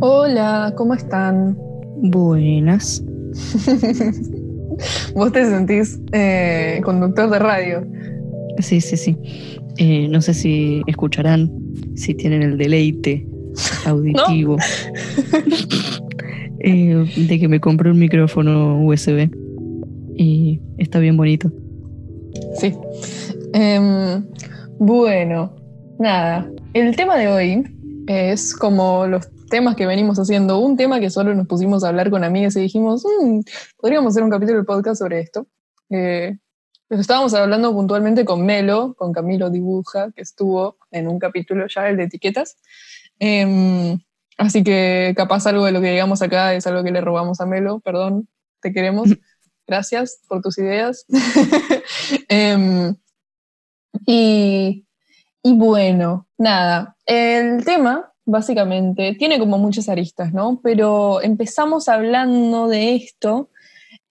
Hola, ¿cómo están? Buenas. Vos te sentís eh, conductor de radio. Sí, sí, sí. Eh, no sé si escucharán, si tienen el deleite auditivo eh, de que me compré un micrófono USB y está bien bonito. Sí. Em, bueno, nada. El tema de hoy es como los temas que venimos haciendo. Un tema que solo nos pusimos a hablar con amigas y dijimos, "Mm, podríamos hacer un capítulo del podcast sobre esto. Eh, pues estábamos hablando puntualmente con Melo, con Camilo Dibuja, que estuvo en un capítulo ya, el de etiquetas. Em, así que capaz algo de lo que digamos acá es algo que le robamos a Melo, perdón, te queremos. Gracias por tus ideas. Em, y, y bueno, nada, el tema básicamente tiene como muchas aristas, ¿no? Pero empezamos hablando de esto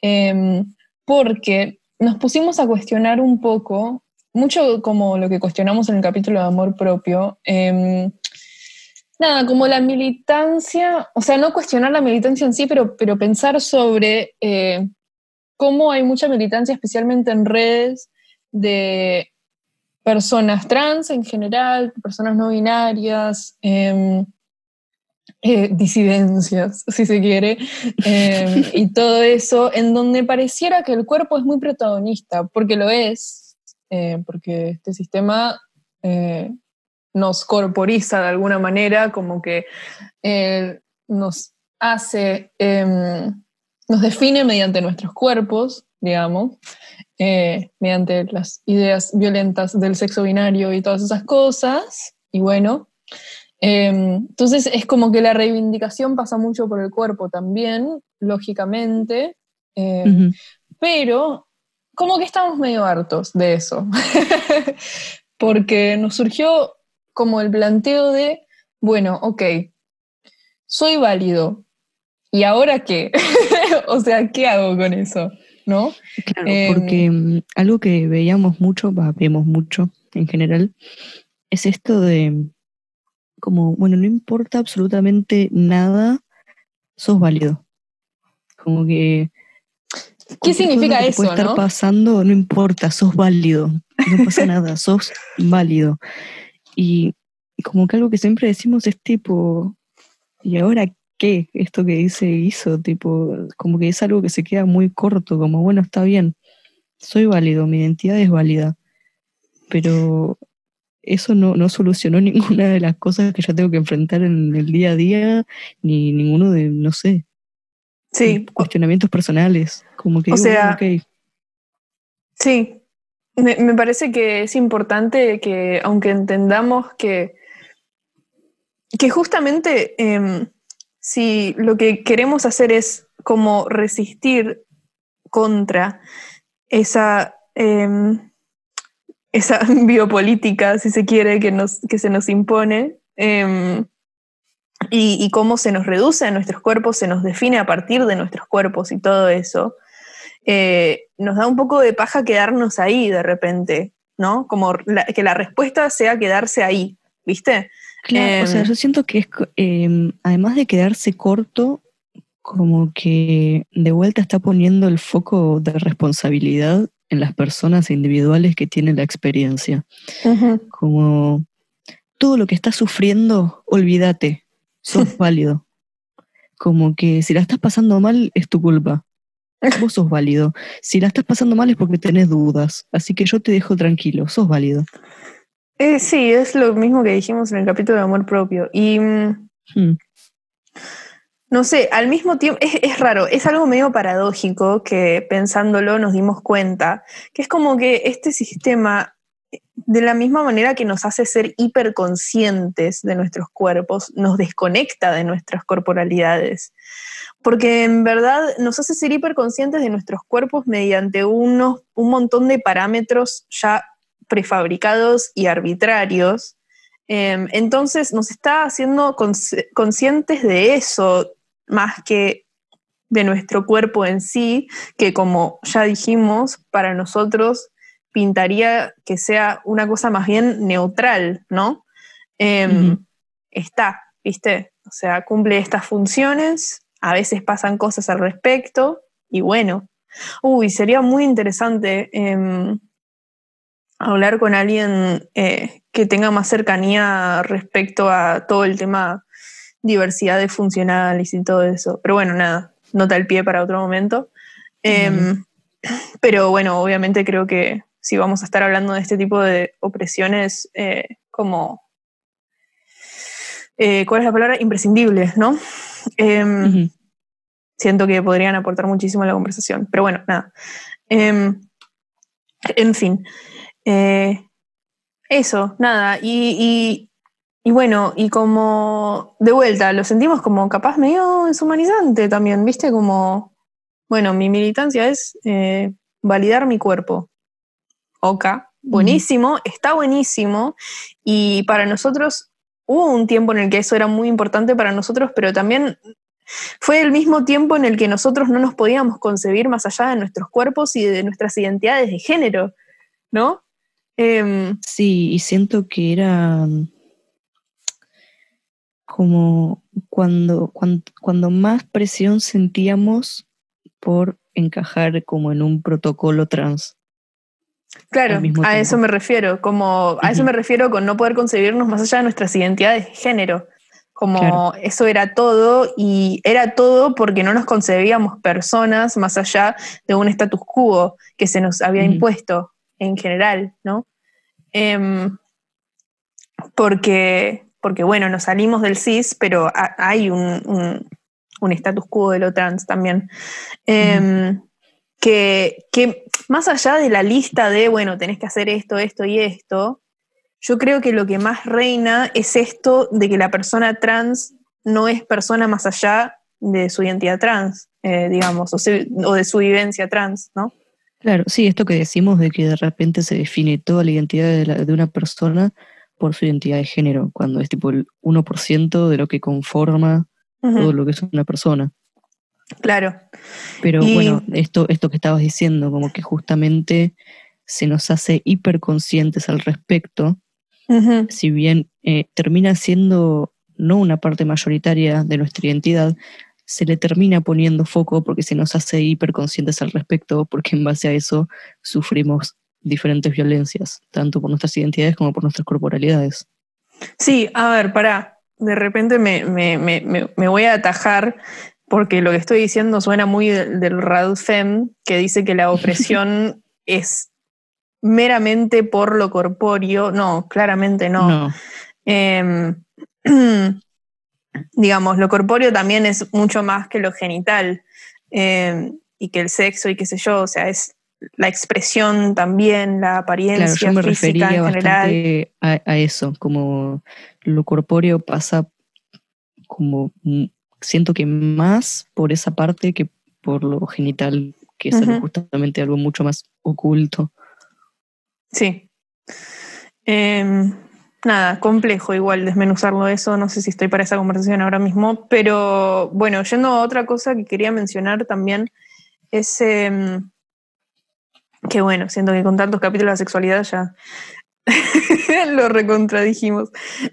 em, porque nos pusimos a cuestionar un poco, mucho como lo que cuestionamos en el capítulo de amor propio, em, nada, como la militancia, o sea, no cuestionar la militancia en sí, pero, pero pensar sobre eh, cómo hay mucha militancia, especialmente en redes, de personas trans en general, personas no binarias, em, eh, disidencias, si se quiere, em, y todo eso, en donde pareciera que el cuerpo es muy protagonista, porque lo es, eh, porque este sistema eh, nos corporiza de alguna manera, como que nos hace, em, nos define mediante nuestros cuerpos, digamos, eh, mediante las ideas violentas del sexo binario y todas esas cosas. Y bueno, eh, entonces es como que la reivindicación pasa mucho por el cuerpo también, lógicamente, eh, Ujú. pero como que estamos medio hartos de eso, porque nos surgió como el planteo de, bueno, ok, soy válido, ¿y ahora qué? o sea, ¿qué hago con eso? ¿No? Claro, Em, porque mm, algo que veíamos mucho, va, vemos mucho en general, es esto de como, bueno, no importa absolutamente nada, sos válido. Como que ¿Qué significa que eso, puede estar no? pasando, no importa, sos válido. No pasa nada, sos válido. Y como que algo que siempre decimos es tipo, ¿y ahora qué? Esto que dice hizo, tipo, como que es algo que se queda muy corto, como, bueno, está bien, soy válido, mi identidad es válida, pero eso no, no solucionó ninguna de las cosas que yo tengo que enfrentar en el día a día, ni ninguno de, no sé, Sí, cuestionamientos personales. Como que O digo, sea, sí. Me, me parece que es importante que, aunque entendamos que, que justamente em, si lo que queremos hacer es como resistir contra esa, em, esa biopolítica, si se quiere, que, nos, que se nos impone, em, y, cómo se nos reduce a nuestros cuerpos, se nos define a partir de nuestros cuerpos y todo eso, eh, nos da un poco de paja quedarnos ahí de repente, ¿no? Como que la respuesta sea quedarse ahí, ¿viste? Claro, o sea, Em, yo siento que es, em, además de quedarse corto, como que de vuelta está poniendo el foco de responsabilidad en las personas individuales que tienen la experiencia. Como todo lo que estás sufriendo, olvídate, sos válido. Como que si la estás pasando mal, es tu culpa. Vos sos válido. Si la estás pasando mal es porque tenés dudas. Así que yo te dejo tranquilo, sos válido. Eh, sí, es lo mismo que dijimos en el capítulo de amor propio. Y mm, Hmm. no sé, al mismo tiempo, es, es raro, es algo medio paradójico que pensándolo nos dimos cuenta, que es como que este sistema, de la misma manera que nos hace ser hiperconscientes de nuestros cuerpos, nos desconecta de nuestras corporalidades. Porque en verdad nos hace ser hiperconscientes de nuestros cuerpos mediante unos, un montón de parámetros ya prefabricados y arbitrarios. Eh, entonces nos está haciendo consci- conscientes de eso más que de nuestro cuerpo en sí, que como ya dijimos, para nosotros pintaría que sea una cosa más bien neutral, ¿no? Em, está, ¿viste? O sea, cumple estas funciones, a veces pasan cosas al respecto, y bueno. Uy, sería muy interesante em, hablar con alguien eh, que tenga más cercanía respecto a todo el tema diversidad de funcionales y todo eso. Pero bueno, nada, nota el pie para otro momento. Em, pero bueno, obviamente creo que si vamos a estar hablando de este tipo de opresiones eh, como, eh, ¿cuál es la palabra? Imprescindibles, ¿no? Em, siento que podrían aportar muchísimo a la conversación. Pero bueno, nada. Em, en fin. Eh, eso, nada. Y, y, bueno, y como de vuelta, lo sentimos como capaz medio deshumanizante también, ¿viste? Como, bueno, mi militancia es validar mi cuerpo. Oka, buenísimo, está buenísimo. Y para nosotros hubo un tiempo en el que eso era muy importante para nosotros, pero también fue el mismo tiempo en el que nosotros no nos podíamos concebir más allá de nuestros cuerpos y de nuestras identidades de género, ¿no? Em, sí, y siento que era como cuando, cuando, cuando más presión sentíamos por encajar como en un protocolo trans. Claro, a eso me refiero, como a eso me refiero con no poder concebirnos más allá de nuestras identidades de género. Como eso era todo y era todo porque no nos concebíamos personas más allá de un status quo que se nos había impuesto en general, ¿no? Em, porque, porque, bueno, nos salimos del cis, pero hay un, un, status quo de lo trans también. Em, que, que más allá de la lista de, bueno, tenés que hacer esto, esto y esto, yo creo que lo que más reina es esto de que la persona trans no es persona más allá de su identidad trans, eh, digamos, o, de su vivencia trans, ¿no? Claro, sí, esto que decimos de que de repente se define toda la identidad de, una persona por su identidad de género, cuando es tipo el 1% de lo que conforma todo lo que es una persona. Claro. Pero bueno, esto, esto que estabas diciendo, como que justamente se nos hace hiperconscientes al respecto, si bien eh, termina siendo no una parte mayoritaria de nuestra identidad, se le termina poniendo foco porque se nos hace hiperconscientes al respecto, porque en base a eso sufrimos diferentes violencias, tanto por nuestras identidades como por nuestras corporalidades. Sí, a ver, para, de repente me, me, me, me voy a atajar porque lo que estoy diciendo suena muy del, del Radfem, que dice que la opresión es meramente por lo corpóreo. No, claramente no. Em, digamos, lo corpóreo también es mucho más que lo genital em, y que el sexo y qué sé yo, o sea, es la expresión también, la apariencia claro, yo me física refería en general. A, a, eso, como lo corpóreo pasa como siento que más por esa parte que por lo genital, que es justamente algo mucho más oculto. Sí. Em, nada, complejo igual desmenuzarlo eso, no sé si estoy para esa conversación ahora mismo, pero bueno, yendo a otra cosa que quería mencionar también, es em, que bueno, siento que con tantos capítulos de la sexualidad ya lo recontradijimos.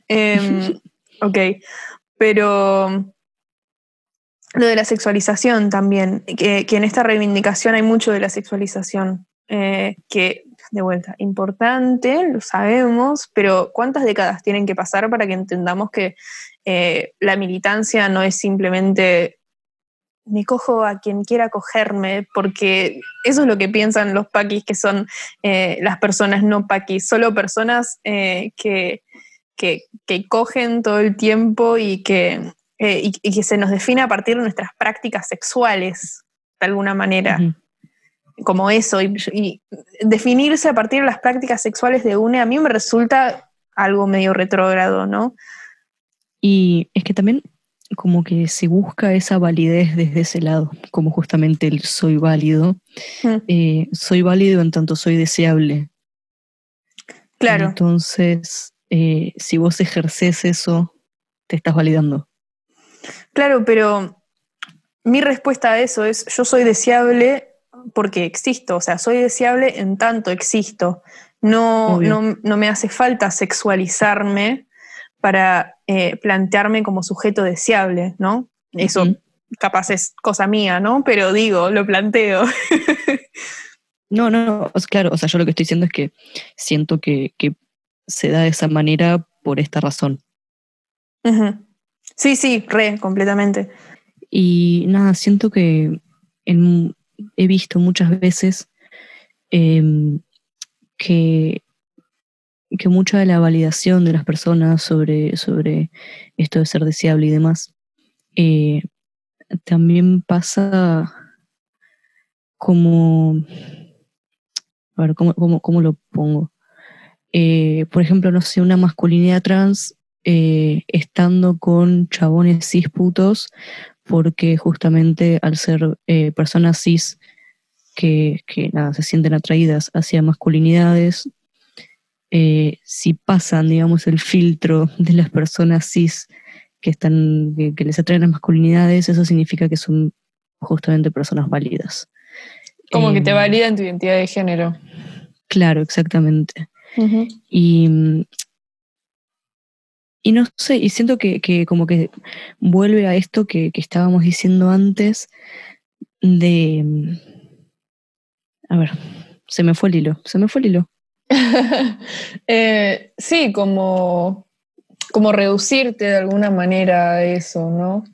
Em, ok, pero lo de la sexualización también, que, en esta reivindicación hay mucho de la sexualización, eh, que de vuelta, importante, lo sabemos, pero ¿cuántas décadas tienen que pasar para que entendamos que eh, la militancia no es simplemente me cojo a quien quiera cogerme, porque eso es lo que piensan los paquis, que son eh, las personas no paquis, solo personas que, que, que, cogen todo el tiempo y que eh, y, que se nos define a partir de nuestras prácticas sexuales, de alguna manera. Como eso, y, definirse a partir de las prácticas sexuales de UNE a mí me resulta algo medio retrógrado, ¿no? Y es que también como que se busca esa validez desde ese lado, como justamente el soy válido. Eh, soy válido en tanto soy deseable. Claro. Entonces, eh, si vos ejerces eso, te estás validando. Claro, pero mi respuesta a eso es, yo soy deseable porque existo, o sea, soy deseable en tanto existo. No, no, no, me hace falta sexualizarme para eh, plantearme como sujeto deseable, ¿no? Eso capaz es cosa mía, ¿no? Pero digo, lo planteo. no, no, claro, o sea, yo lo que estoy diciendo es que siento que, se da de esa manera por esta razón. Sí, sí, re, completamente. Y nada, siento que he visto muchas veces em, que, que mucha de la validación de las personas sobre, sobre esto de ser deseable y demás eh, también pasa como, a ver, ¿cómo, lo pongo? Eh, por ejemplo, no sé, una masculinidad trans eh, estando con chabones cis putos, porque justamente al ser eh, personas cis que, nada, se sienten atraídas hacia masculinidades, si pasan, digamos, el filtro de las personas cis que, están, que, les atraen las masculinidades, eso significa que son justamente personas válidas. Como que te em, validan tu identidad de género. Claro, exactamente. Y y no sé, y siento que, como que vuelve a esto que, estábamos diciendo antes de... A ver, se me fue el hilo, se me fue el hilo. Eh, sí, como como reducirte de alguna manera a eso, ¿no?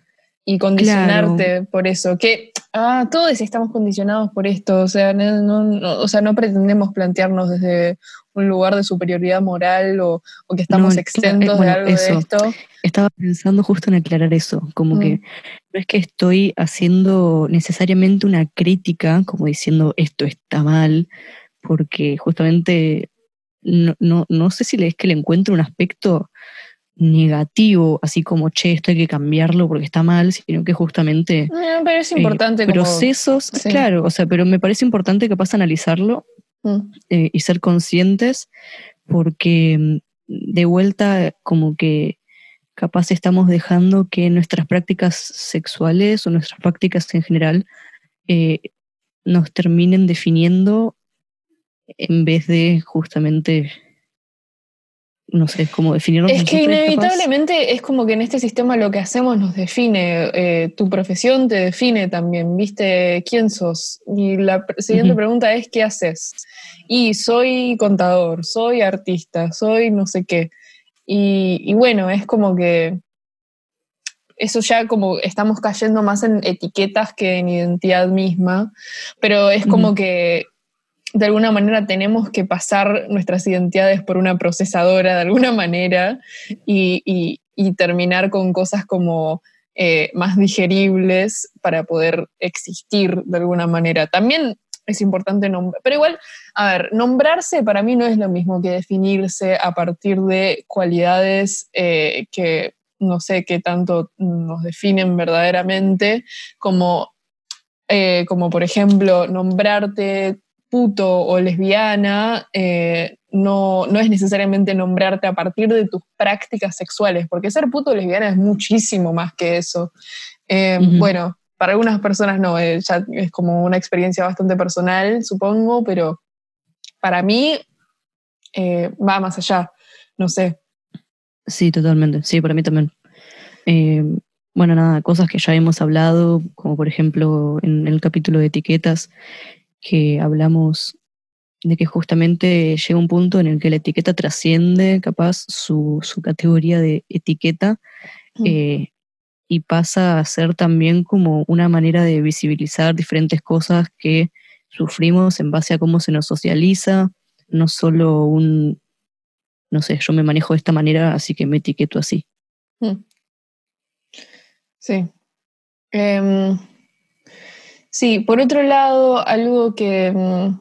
Y condicionarte por eso. Que, ah, todos estamos condicionados por esto, o sea no, o sea, no pretendemos plantearnos desde un lugar de superioridad moral o, que estamos exentos de algo de esto. Estaba pensando justo en aclarar eso, como que mm. no es que estoy haciendo necesariamente una crítica, como diciendo esto está mal, porque justamente no, no, no sé si es que le encuentro un aspecto negativo, así como, che, esto hay que cambiarlo porque está mal, sino que justamente... pero es importante. Eh, procesos, claro, o sea, pero me parece importante que pasa analizarlo mm. eh, y ser conscientes porque mm, de vuelta como que capaz estamos dejando que nuestras prácticas sexuales o nuestras prácticas en general eh, nos terminen definiendo en vez de justamente no sé cómo definirlo. Es que inevitablemente es como que en este sistema lo que hacemos nos define, eh, tu profesión te define también, viste quién sos. Y la siguiente pregunta es, ¿qué haces? Y soy contador, soy artista, soy no sé qué. Y, bueno, es como que eso ya como estamos cayendo más en etiquetas que en identidad misma, pero es como que de alguna manera tenemos que pasar nuestras identidades por una procesadora de alguna manera y, terminar con cosas como eh, más digeribles para poder existir de alguna manera. También es importante nombrar, pero igual, a ver, nombrarse para mí no es lo mismo que definirse a partir de cualidades eh, que no sé qué tanto nos definen verdaderamente, como, eh, como por ejemplo nombrarte puto o lesbiana eh, no, no, es necesariamente nombrarte a partir de tus prácticas sexuales, porque ser puto o lesbiana es muchísimo más que eso. Eh, bueno, para algunas personas no, eh, ya es como una experiencia bastante personal, supongo, pero para mí va más allá, no sé. Sí, totalmente, sí, para mí también. bueno, nada, cosas que ya hemos hablado, como por ejemplo en el capítulo de etiquetas, que hablamos de que justamente llega un punto en el que la etiqueta trasciende capaz su, categoría de etiqueta mm. eh, y pasa a ser también como una manera de visibilizar diferentes cosas que sufrimos en base a cómo se nos socializa, no solo un, no sé, yo me manejo de esta manera, así que me etiqueto así. Mm. Sí. Em, Sí, por otro lado, algo que... Mm,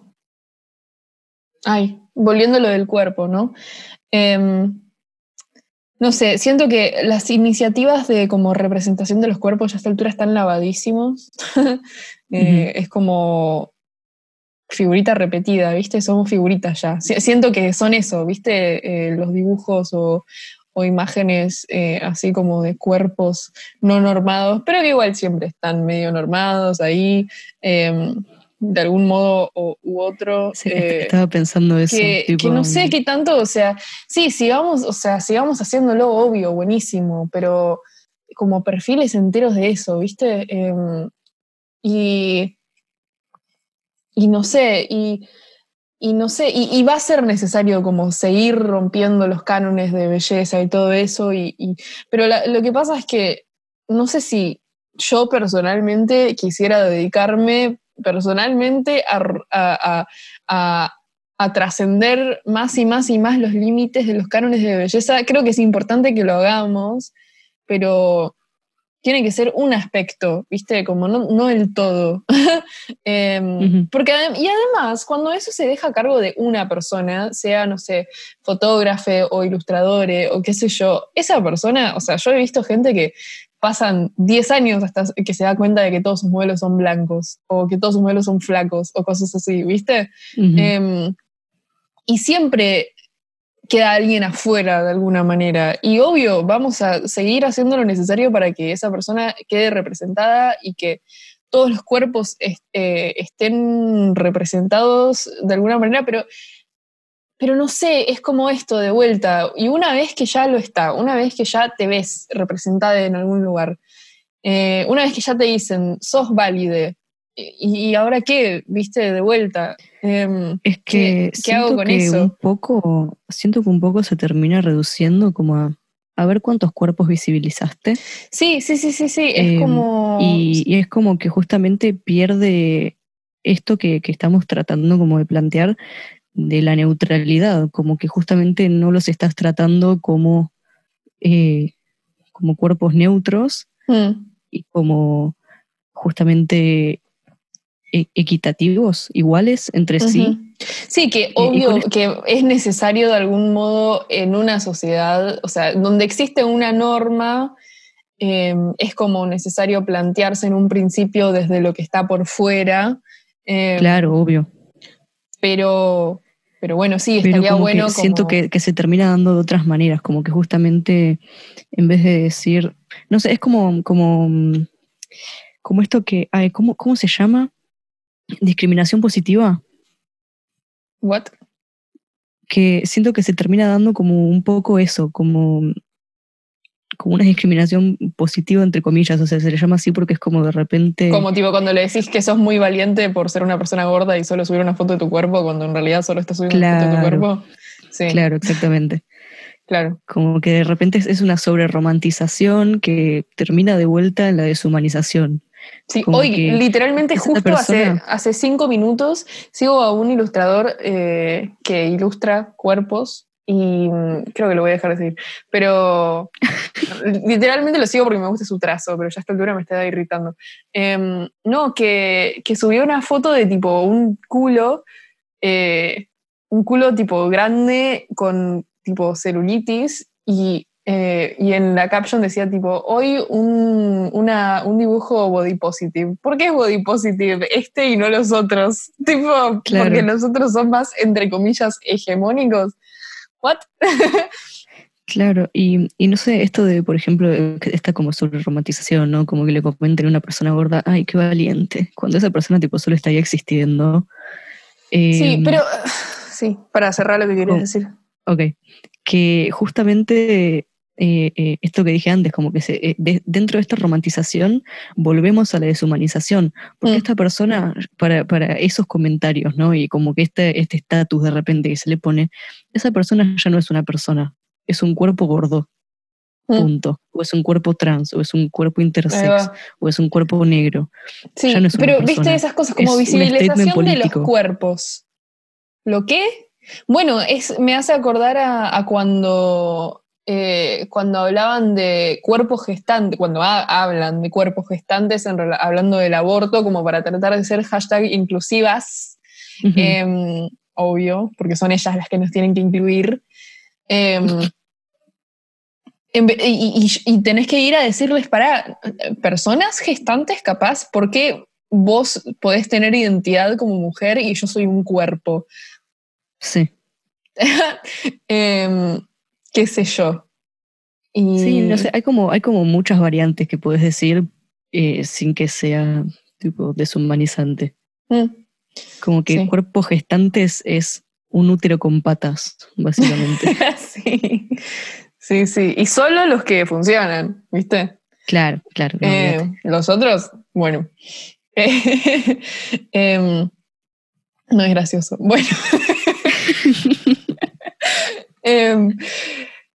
ay, volviendo a lo del cuerpo, ¿no? Em, no sé, siento que las iniciativas de como representación de los cuerpos ya a esta altura están lavadísimos. Eh, es como figurita repetida, ¿viste? Somos figuritas ya. Siento que son eso, ¿viste? Eh, los dibujos o, o imágenes eh, así como de cuerpos no normados, pero que igual siempre están medio normados ahí. Em, de algún modo u otro. Eh, estaba pensando eso. Que, no sé qué tanto, o sea, sí, sigamos, o sea, sigamos haciéndolo obvio, buenísimo, pero como perfiles enteros de eso, ¿viste? Em, y, y no sé, y, no sé, y, va a ser necesario como seguir rompiendo los cánones de belleza y todo eso, y, pero lo que pasa es que no sé si yo personalmente quisiera dedicarme personalmente a, a trascender más y más y más los límites de los cánones de belleza. Creo que es importante que lo hagamos, pero tiene que ser un aspecto, ¿viste? Como no, el todo. Em, porque, y además, cuando eso se deja a cargo de una persona, sea, no sé, fotógrafo o ilustrador o qué sé yo, esa persona, o sea, yo he visto gente que pasan 10 años hasta que se da cuenta de que todos sus modelos son blancos o que todos sus modelos son flacos o cosas así, ¿viste? Em, y siempre queda alguien afuera de alguna manera. Y obvio, vamos a seguir haciendo lo necesario para que esa persona quede representada y que todos los cuerpos eh, estén representados de alguna manera, pero, pero no sé, es como esto de vuelta. Y una vez que ya lo está, una vez que ya te ves representada en algún lugar, eh, una vez que ya te dicen, sos válide, ¿y ahora qué? ¿Viste? De vuelta. Em, es que ¿qué, hago con eso? Un poco, siento que un poco se termina reduciendo como a, a ver cuántos cuerpos visibilizaste. Sí, sí, sí, sí, sí. Es em, como. Y, es como que justamente pierde esto que, estamos tratando como de plantear de la neutralidad, como que justamente no los estás tratando como, eh, como cuerpos neutros mm. y como justamente equitativos, iguales entre sí. Sí, que obvio que es necesario de algún modo en una sociedad, o sea, donde existe una norma, em, es como necesario plantearse en un principio desde lo que está por fuera. Em, claro, obvio. Pero, pero bueno, sí, estaría bueno. Siento que, se termina dando de otras maneras, como que justamente en vez de decir, no sé, es como, como, como esto que, ay, ¿cómo, ¿cómo se llama? Discriminación positiva. What? Que siento que se termina dando como un poco eso, como, como una discriminación positiva, entre comillas. O sea, se le llama así porque es como de repente. Como tipo cuando le decís que sos muy valiente por ser una persona gorda y solo subir una foto de tu cuerpo, cuando en realidad solo estás subiendo una foto de tu cuerpo. Sí. Claro, exactamente. Claro. Como que de repente es una sobre-romantización que termina de vuelta en la deshumanización. Sí, hoy literalmente justo hace, hace cinco minutos sigo a un ilustrador eh, que ilustra cuerpos y mm, creo que lo voy a dejar de seguir, pero literalmente lo sigo porque me gusta su trazo, pero ya a esta altura me está irritando. Em, no, que, que, subió una foto de tipo un culo, eh, un culo tipo grande con tipo celulitis y eh, y en la caption decía tipo, hoy un, un, dibujo body positive. ¿Por qué es body positive este y no los otros? Tipo, porque los otros son más, entre comillas, hegemónicos. ¿What? Claro, y, y, no sé, esto de, por ejemplo, esta como sobre romantización, ¿no? Como que le comenten a una persona gorda, ay, qué valiente, cuando esa persona tipo solo estaría existiendo. sí, em, pero sí, para cerrar lo que querías decir. Ok, que justamente eh, eh, esto que dije antes, como que se, eh, dentro de esta romantización volvemos a la deshumanización, porque mm. esta persona, para, para, esos comentarios, ¿no? Y como que este estatus de repente que se le pone, esa persona ya no es una persona, es un cuerpo gordo, mm. punto. O es un cuerpo trans, o es un cuerpo intersex, o es un cuerpo negro. Sí, pero viste esas cosas como visibilización de los cuerpos. ¿Lo qué? Bueno, es, me hace acordar a cuando eh, cuando hablaban de cuerpos gestantes, cuando hablan de cuerpos gestantes, hablando del aborto, como para tratar de ser hashtag inclusivas, em, obvio, porque son ellas las que nos tienen que incluir. Em, y, tenés que ir a decirles para personas gestantes, capaz, ¿por qué vos podés tener identidad como mujer y yo soy un cuerpo? Sí. Qué sé yo. Sí, no sé, hay como, hay como muchas variantes que puedes decir eh, sin que sea tipo deshumanizante. Mm, Como que Sí. cuerpos gestantes es un útero con patas, básicamente. sí. Sí, sí. Y solo los que funcionan, ¿viste? claro, claro. no, Eh, los otros, bueno. Eh, em, no es gracioso. Bueno. Em,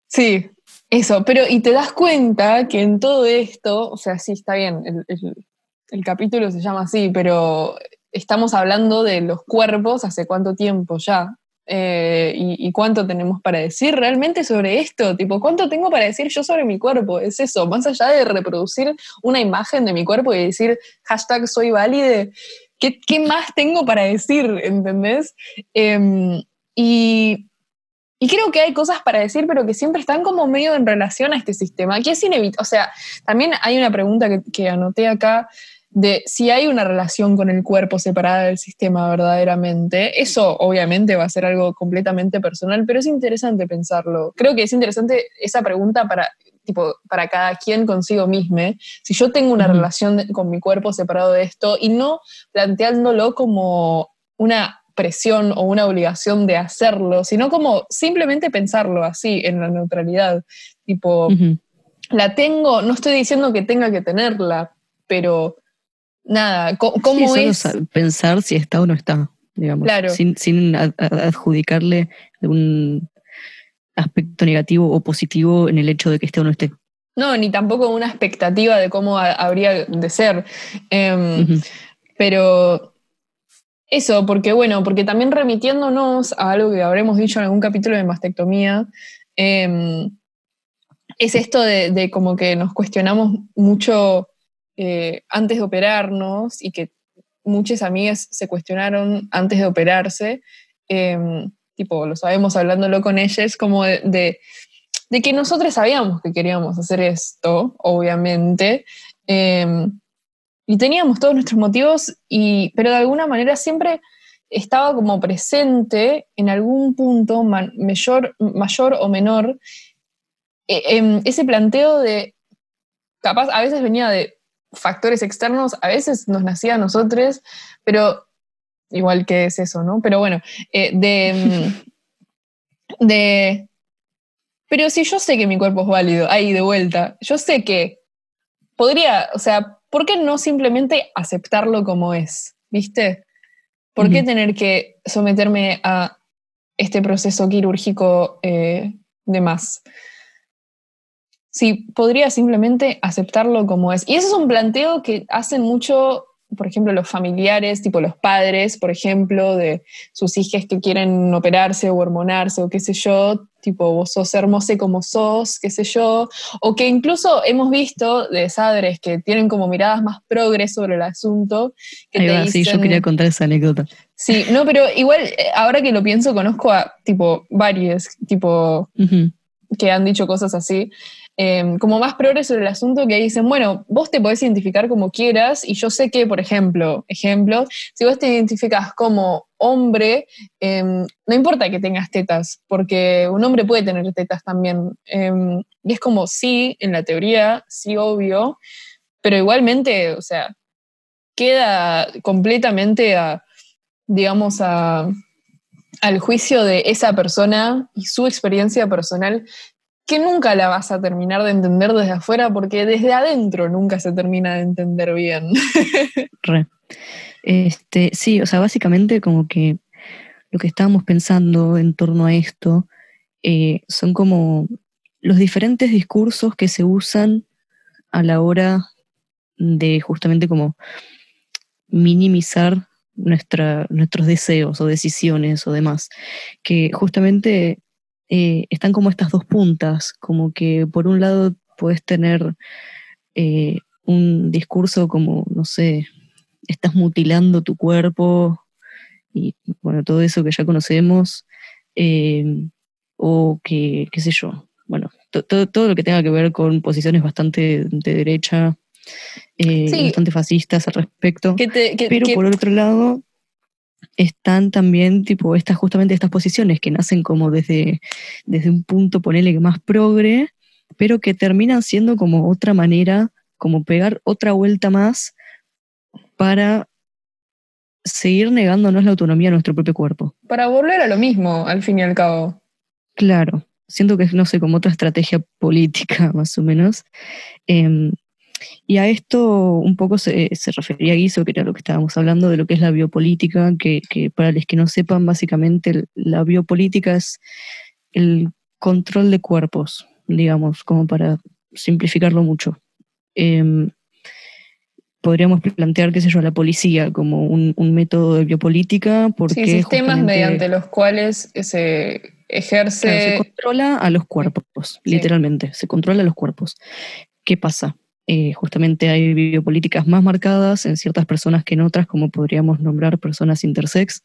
sí, eso. Pero, y te das cuenta que en todo esto, o sea, sí, está bien, el, capítulo se llama así, pero estamos hablando de los cuerpos hace cuánto tiempo ya. Eh, y, cuánto tenemos para decir realmente sobre esto, tipo, cuánto tengo para decir yo sobre mi cuerpo, es eso, más allá de reproducir una imagen de mi cuerpo y decir hashtag soy válide, ¿qué, qué más tengo para decir? ¿Entendés? Em, y, y creo que hay cosas para decir, pero que siempre están como medio en relación a este sistema, que es inevitable. O sea, también hay una pregunta que, que anoté acá de si hay una relación con el cuerpo separada del sistema verdaderamente. Eso obviamente va a ser algo completamente personal, pero es interesante pensarlo. Creo que es interesante esa pregunta para, tipo, para cada quien consigo mismo. Si yo tengo una relación con mi cuerpo separado de esto y no planteándolo como una presión o una obligación de hacerlo, sino como simplemente pensarlo así, en la neutralidad. Tipo, la tengo, no estoy diciendo que tenga que tenerla, pero nada, Sí, ¿cómo solo es? sa- pensar si está o no está, digamos. Claro. Sin, sin ad- ad- adjudicarle un aspecto negativo o positivo en el hecho de que esté o no esté. No, ni tampoco una expectativa de cómo ha- habría de ser. Em. Pero eso, porque bueno, porque también remitiéndonos a algo que habremos dicho en algún capítulo de mastectomía, em, es esto de, de como que nos cuestionamos mucho eh, antes de operarnos y que muchas amigas se cuestionaron antes de operarse, em, tipo, lo sabemos hablándolo con ellas, como de, de, que nosotros sabíamos que queríamos hacer esto, obviamente, em, y teníamos todos nuestros motivos, y, pero de alguna manera siempre estaba como presente en algún punto man- mayor, mayor o menor eh, em, ese planteo de, capaz, a veces venía de factores externos, a veces nos nacía a nosotros, pero igual que es eso, ¿no? Pero bueno, eh, de, mm, de, pero si yo sé que mi cuerpo es válido, ahí de vuelta, yo sé que podría, o sea, ¿por qué no simplemente aceptarlo como es? ¿Viste? ¿Por qué tener que someterme a este proceso quirúrgico eh, de más? Sí, podría simplemente aceptarlo como es. Y ese es un planteo que hacen mucho, por ejemplo, los familiares, tipo los padres, por ejemplo, de sus hijas que quieren operarse o hormonarse o qué sé yo, tipo vos sos hermosa como sos, qué sé yo, o que incluso hemos visto de padres que tienen como miradas más progres sobre el asunto, que Ahí te va, sí, yo quería contar esa anécdota. Sí, no, pero igual, eh, ahora que lo pienso, conozco a tipo varios, tipo que han dicho cosas así, eh, como más progreso sobre el asunto, que dicen, bueno, vos te podés identificar como quieras, y yo sé que, por ejemplo, ejemplo, si vos te identificas como hombre, eh, no importa que tengas tetas, porque un hombre puede tener tetas también. eh, y es como, sí, en la teoría, sí, obvio, pero igualmente, o sea, queda completamente digamos, a, al juicio de esa persona y su experiencia personal que nunca la vas a terminar de entender desde afuera porque desde adentro nunca se termina de entender bien. Re. Este, sí, o sea, básicamente como que lo que estábamos pensando en torno a esto eh, son como los diferentes discursos que se usan a la hora de justamente como minimizar nuestra, nuestros deseos o decisiones o demás, que justamente eh, están como estas dos puntas, como que por un lado puedes tener eh, un discurso como, no sé, estás mutilando tu cuerpo y bueno, todo eso que ya conocemos, eh, o que, qué sé yo, bueno, to- to- todo lo que tenga que ver con posiciones bastante de derecha, eh, Sí. bastante fascistas al respecto. Que te- que- Pero que- por otro lado, están también tipo estas, justamente estas posiciones que nacen como desde, desde un punto, ponele que más progre, pero que terminan siendo como otra manera, como pegar otra vuelta más para seguir negándonos la autonomía de nuestro propio cuerpo. Para volver a lo mismo, al fin y al cabo. Claro, siento que es, no sé, como otra estrategia política, más o menos. Em, y a esto un poco se, se, refería Guiso, que era lo que estábamos hablando, de lo que es la biopolítica, que, que para los que no sepan, básicamente la biopolítica es el control de cuerpos, digamos, como para simplificarlo mucho. Eh, podríamos plantear, qué sé yo, a la policía como un, un método de biopolítica. Porque sí, sistemas mediante los cuales se ejerce... Claro, se controla a los cuerpos, sí. literalmente, se controla a los cuerpos. ¿Qué pasa? Eh, justamente hay biopolíticas más marcadas en ciertas personas que en otras, como podríamos nombrar personas intersex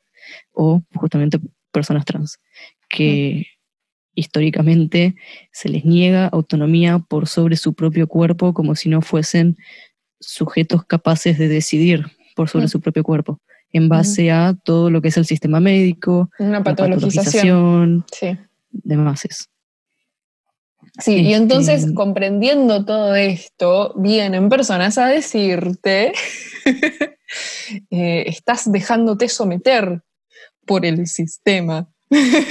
o justamente personas trans, que mm. históricamente se les niega autonomía por sobre su propio cuerpo como si no fuesen sujetos capaces de decidir por sobre mm. su propio cuerpo, en base mm. a todo lo que es el sistema médico, una patologización, sí. demás. Sí, este... y entonces comprendiendo todo esto, vienen personas a decirte, eh, estás dejándote someter por el sistema.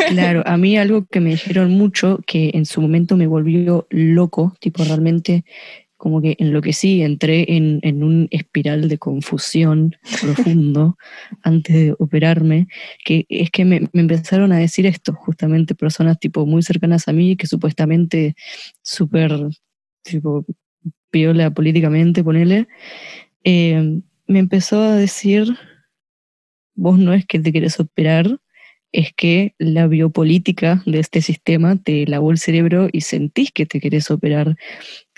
Claro, a mí algo que me dijeron mucho, que en su momento me volvió loco, tipo realmente como que enloquecí, entré en, en un espiral de confusión profundo antes de operarme, que es que me, me, empezaron a decir esto, justamente personas tipo muy cercanas a mí, que supuestamente súper, tipo, piola políticamente, ponele, eh, me empezó a decir, vos no es que te querés operar, es que la biopolítica de este sistema te lavó el cerebro y sentís que te querés operar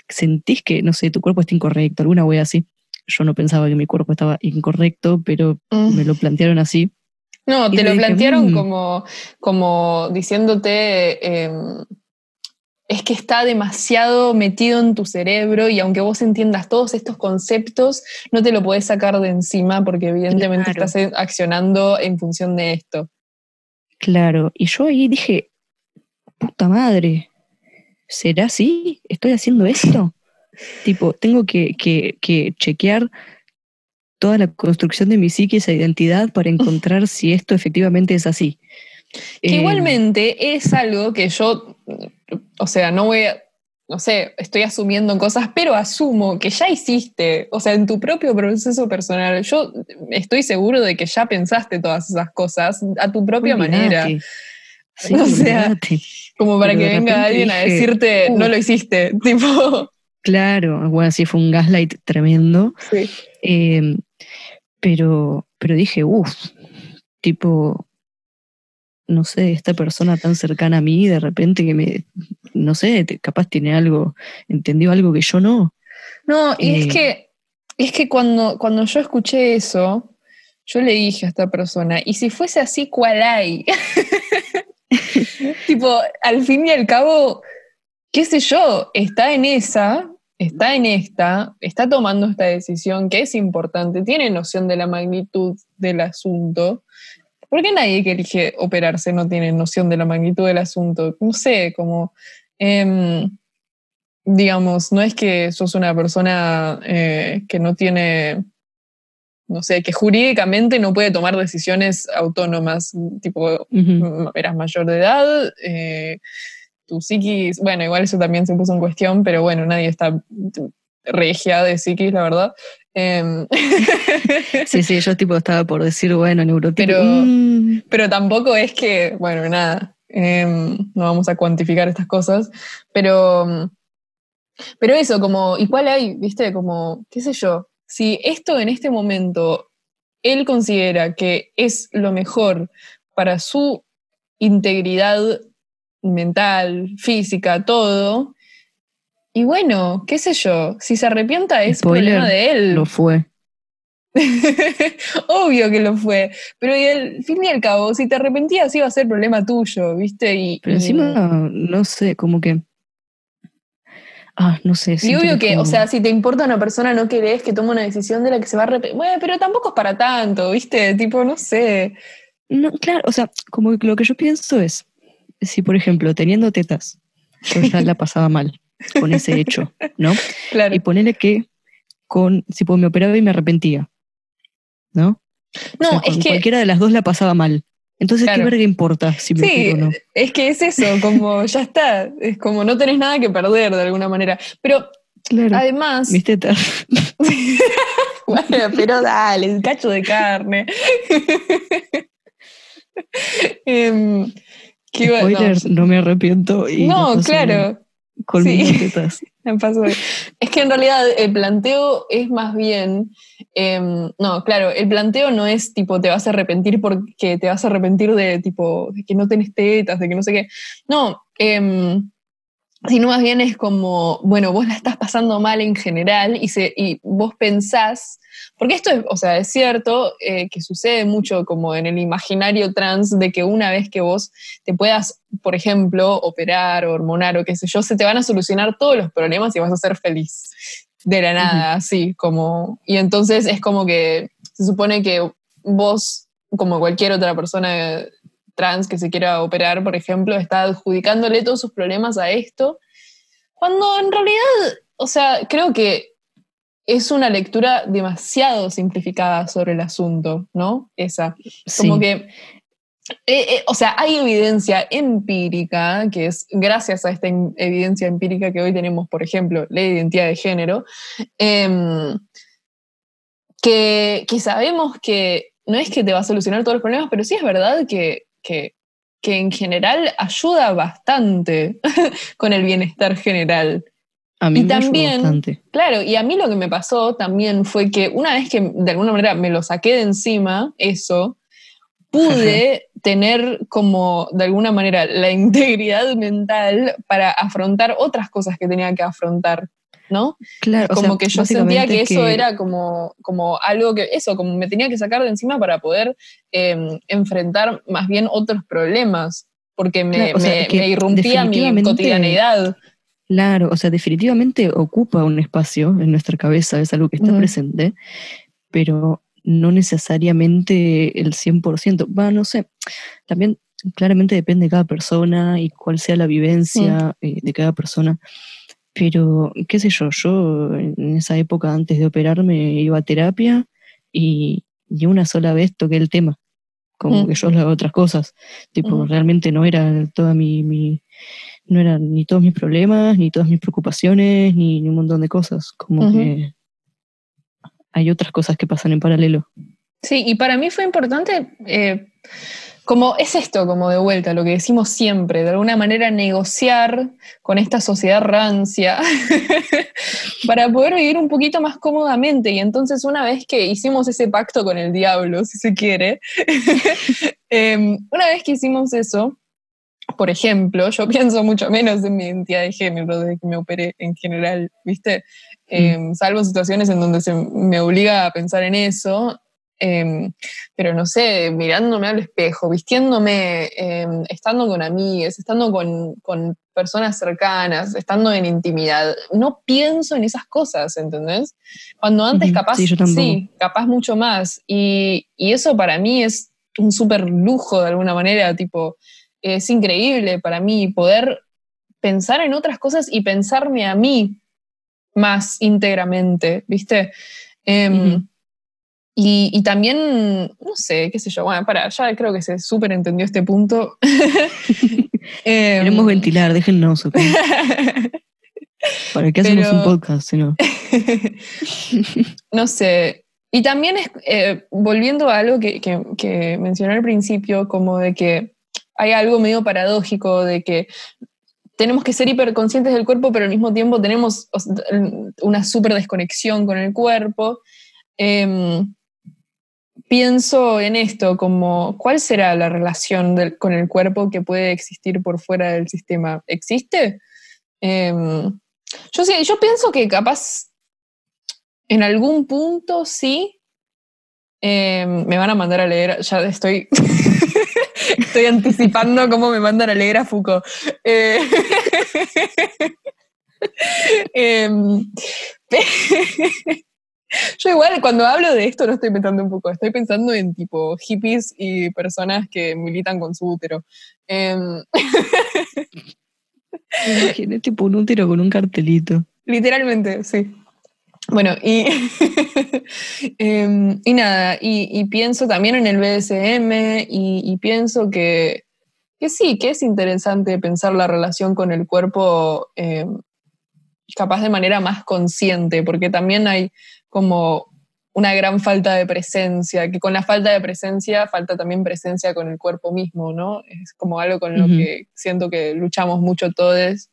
sentís que, no sé, tu cuerpo está incorrecto, alguna wea así. Yo no pensaba que mi cuerpo estaba incorrecto, pero mm. me lo plantearon así. No, te lo dije, plantearon mmm. como, como diciéndote, eh, es que está demasiado metido en tu cerebro y aunque vos entiendas todos estos conceptos, no te lo podés sacar de encima porque evidentemente claro. estás accionando en función de esto. Claro, y yo ahí dije, puta madre, ¿será así? ¿Estoy haciendo esto? tipo, tengo que, que, que, chequear toda la construcción de mi psique, esa identidad, para encontrar si esto efectivamente es así. Que eh, igualmente es algo que yo, o sea, no voy a, no sé, estoy asumiendo cosas, pero asumo que ya hiciste, o sea, en tu propio proceso personal, yo estoy seguro de que ya pensaste todas esas cosas a tu propia manera. Sí, o sea, como para que venga alguien dije, a decirte, uh, no lo hiciste, tipo. Claro, bueno, sí fue un gaslight tremendo. Sí. Eh, pero, pero dije, uff, tipo, no sé, esta persona tan cercana a mí, de repente que me, no sé, capaz tiene algo, entendió algo que yo no. No, y eh, es que, es que cuando, cuando yo escuché eso, yo le dije a esta persona, y si fuese así, ¿cuál hay? tipo, al fin y al cabo, qué sé yo, está en esa, está en esta, está tomando esta decisión que es importante, tiene noción de la magnitud del asunto. Porque nadie que elige operarse no tiene noción de la magnitud del asunto. No sé, como, eh, digamos, no es que sos una persona eh, que no tiene no sé, que jurídicamente no puede tomar decisiones autónomas, tipo, uh -huh. eras mayor de edad, eh, tu psiquis, bueno, igual eso también se puso en cuestión, pero bueno, nadie está regia de psiquis, la verdad. Eh, sí, sí, yo tipo estaba por decir, bueno, neurotípico. Pero, mm. pero tampoco es que, bueno, nada, eh, no vamos a cuantificar estas cosas, pero, pero eso, como, ¿y cuál hay, viste? Como, qué sé yo, si esto en este momento él considera que es lo mejor para su integridad mental, física, todo, y bueno, qué sé yo, si se arrepienta es Spoiler, problema de él. Lo fue. Obvio que lo fue, pero al fin y al cabo, si te arrepentías iba a ser problema tuyo, ¿viste? Y, pero encima, y... no sé, como que Ah, no sé. Y obvio que, como... o sea, si te importa una persona, no querés que tome una decisión de la que se va a arrepentir. Bueno, pero tampoco es para tanto, ¿viste? Tipo, no sé. No, claro, o sea, como lo que yo pienso es, si por ejemplo, teniendo tetas, yo ya la pasaba mal con ese hecho, ¿no? Claro. Y ponerle que con, si pues me operaba y me arrepentía, ¿no? No, O sea, es que cualquiera de las dos la pasaba mal. Entonces, Claro. ¿qué verga importa si me Sí, o no? es que es eso, como ya está, es como no tenés nada que perder de alguna manera. Pero Claro. además, Mis tetas. bueno, pero dale, el cacho de carne. Em, ¿qué iba- no, me arrepiento. Y no, claro. Con sí. mis tetas. Es que en realidad el planteo es más bien, em, no, claro, el planteo no es tipo te vas a arrepentir porque te vas a arrepentir de tipo de que no tenés tetas, de que no sé qué. No, em, sino más bien es como, bueno, vos la estás pasando mal en general y, se, y vos pensás, porque esto es, o sea, es cierto eh, que sucede mucho como en el imaginario trans de que una vez que vos te puedas, por ejemplo, operar o hormonar o qué sé yo, se te van a solucionar todos los problemas y vas a ser feliz. De la nada, así como, y entonces es como que se supone que vos, como cualquier otra persona trans que se quiera operar, por ejemplo, está adjudicándole todos sus problemas a esto, cuando en realidad, o sea, creo que es una lectura demasiado simplificada sobre el asunto, ¿no? Esa. Como Sí. que, eh, eh, o sea, hay evidencia empírica, que es gracias a esta evidencia empírica que hoy tenemos, por ejemplo, la identidad de género, em, que, que sabemos que no es que te va a solucionar todos los problemas, pero sí es verdad que, que, que en general ayuda bastante con el bienestar general. A mí y me también- bastante. Claro, y a mí lo que me pasó también fue que una vez que de alguna manera me lo saqué de encima, eso, pude tener como de alguna manera la integridad mental para afrontar otras cosas que tenía que afrontar, ¿no? Claro, o como sea, que yo sentía que es eso era como, como algo que, eso, como me tenía que sacar de encima para poder eh, enfrentar más bien otros problemas, porque me, Claro, me- me irrumpía mi cotidianeidad. Claro, o sea, definitivamente ocupa un espacio en nuestra cabeza, es algo que está presente, pero no necesariamente el 100%. Va, no sé, también claramente depende de cada persona y cuál sea la vivencia eh, de cada persona, pero qué sé yo, yo en esa época antes de operarme iba a terapia y, y una sola vez toqué el tema, como Mm. que yo hablaba otras cosas, tipo, Mm. realmente no era toda mi, mi no eran ni todos mis problemas, ni todas mis preocupaciones, ni, ni un montón de cosas. Como que hay otras cosas que pasan en paralelo. Sí, y para mí fue importante, eh, como es esto, como de vuelta, lo que decimos siempre, de alguna manera negociar con esta sociedad rancia para poder vivir un poquito más cómodamente. Y entonces una vez que hicimos ese pacto con el diablo, si se quiere, eh, una vez que hicimos eso, por ejemplo, yo pienso mucho menos en mi identidad de género desde que me operé en general, ¿viste? Eh, salvo situaciones en donde se me obliga a pensar en eso, eh, pero no sé, mirándome al espejo, vistiéndome, eh, estando con amigas, estando con, con personas cercanas, estando en intimidad, no pienso en esas cosas, ¿entendés? Cuando antes capaz, sí, capaz mucho más. Y, y eso para mí es un súper lujo de alguna manera, tipo, es increíble para mí poder pensar en otras cosas y pensarme a mí más íntegramente, ¿viste? Em. Y, y también, no sé, qué sé yo, bueno, para, ya creo que se súper entendió este punto. Em, Queremos ventilar, déjennos. ¿ok? ¿Para qué hacemos Pero- un podcast si no? no sé. Y también es, eh, volviendo a algo que, que- que mencioné al principio, como de que hay algo medio paradójico de que tenemos que ser hiperconscientes del cuerpo, pero al mismo tiempo tenemos una súper desconexión con el cuerpo. Em, pienso en esto como, ¿cuál será la relación con el cuerpo que puede existir por fuera del sistema? ¿Existe? Em, yo, sí, yo pienso que capaz en algún punto sí. Em, me van a mandar a leer, ya estoy, estoy anticipando cómo me mandan a leer a Foucault. Eh, em, yo igual cuando hablo de esto no estoy pensando en Foucault, estoy pensando en tipo hippies y personas que militan con su útero. Me imaginé tipo un útero con un cartelito. Literalmente, sí. Bueno, y Em, y nada, y, pienso también en el BDSM y, pienso que, que, sí, que es interesante pensar la relación con el cuerpo em, capaz de manera más consciente, porque también hay como una gran falta de presencia, que con la falta de presencia falta también presencia con el cuerpo mismo, ¿no? Es como algo con lo que siento que luchamos mucho todos.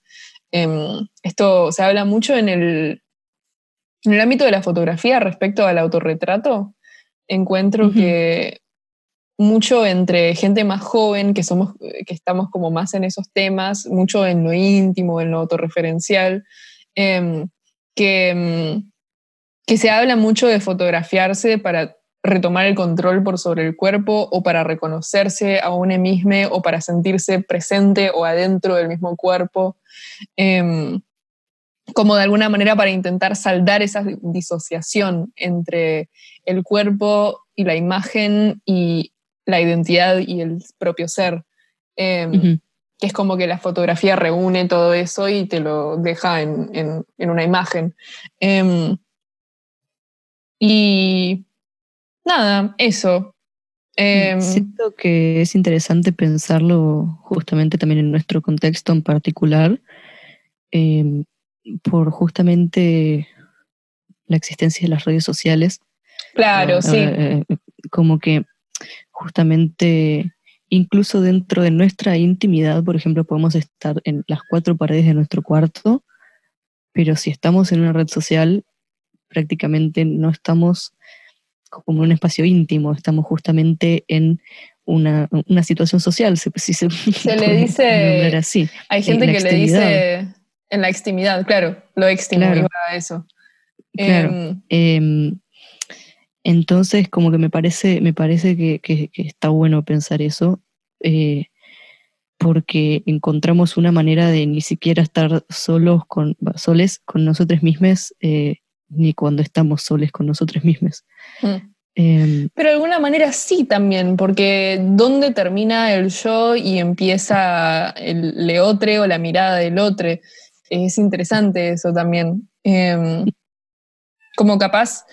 Em, esto se habla mucho en el, en el ámbito de la fotografía respecto al autorretrato. Encuentro que mucho entre gente más joven, que, somos, que estamos como más en esos temas, mucho en lo íntimo, en lo autorreferencial, em, que em, que se habla mucho de fotografiarse para retomar el control por sobre el cuerpo o para reconocerse a un mismo o para sentirse presente o adentro del mismo cuerpo, em, como de alguna manera para intentar saldar esa disociación entre el cuerpo y la imagen y la identidad y el propio ser. Em, que es como que la fotografía reúne todo eso y te lo deja en, una imagen. Em, y nada, eso. Em, Siento que es interesante pensarlo justamente también en nuestro contexto en particular, em, por justamente la existencia de las redes sociales. Claro, sí. Eh, como que justamente incluso dentro de nuestra intimidad, por ejemplo, podemos estar en las cuatro paredes de nuestro cuarto, pero si estamos en una red social, prácticamente no estamos como en un espacio íntimo, estamos justamente en una, situación social, si se, le dice así. Hay gente que le dice en la extimidad, claro, lo extimo a eso. Em, em, entonces, como que me parece, me parece que, está bueno pensar eso, eh, porque encontramos una manera de ni siquiera estar solos con, soles con nosotros mismos eh, ni cuando estamos soles con nosotros mismos. Mm. Em, Pero de alguna manera sí también, porque ¿dónde termina el yo y empieza el leotre o la mirada del otro? Es interesante eso también. Em, como capaz,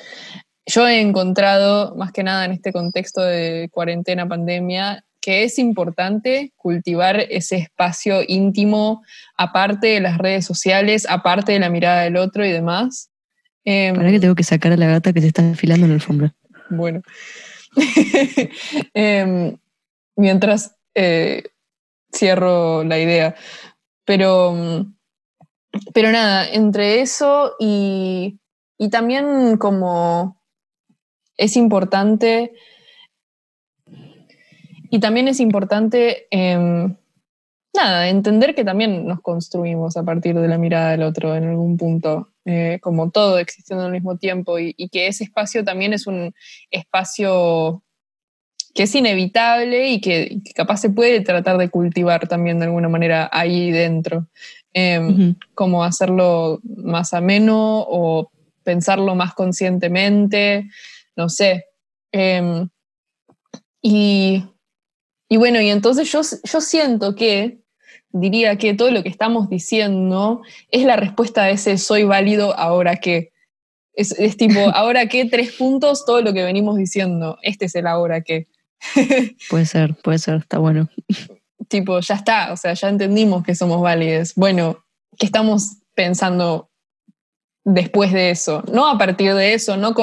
yo he encontrado, más que nada en este contexto de cuarentena, pandemia, que es importante cultivar ese espacio íntimo aparte de las redes sociales, aparte de la mirada del otro y demás, Em, Para que tengo que sacar a la gata que se está enfilando en la alfombra. Bueno. Em, mientras eh, cierro la idea. Pero, pero nada, entre eso y, y también como es importante, y también es importante, em, nada, entender que también nos construimos a partir de la mirada del otro en algún punto. Eh, como todo existiendo al mismo tiempo y, que ese espacio también es un espacio que es inevitable y que, capaz se puede tratar de cultivar también de alguna manera ahí dentro. Em, como hacerlo más ameno o pensarlo más conscientemente, no sé. Em, y, y, bueno, y entonces yo, yo siento que diría que todo lo que estamos diciendo es la respuesta a ese soy válido ahora que. Es, tipo, ahora que tres puntos, todo lo que venimos diciendo. Este es el ahora que. puede ser, puede ser, está bueno. Tipo, ya está, o sea, ya entendimos que somos válidos. Bueno, ¿qué estamos pensando después de eso? No a partir de eso, no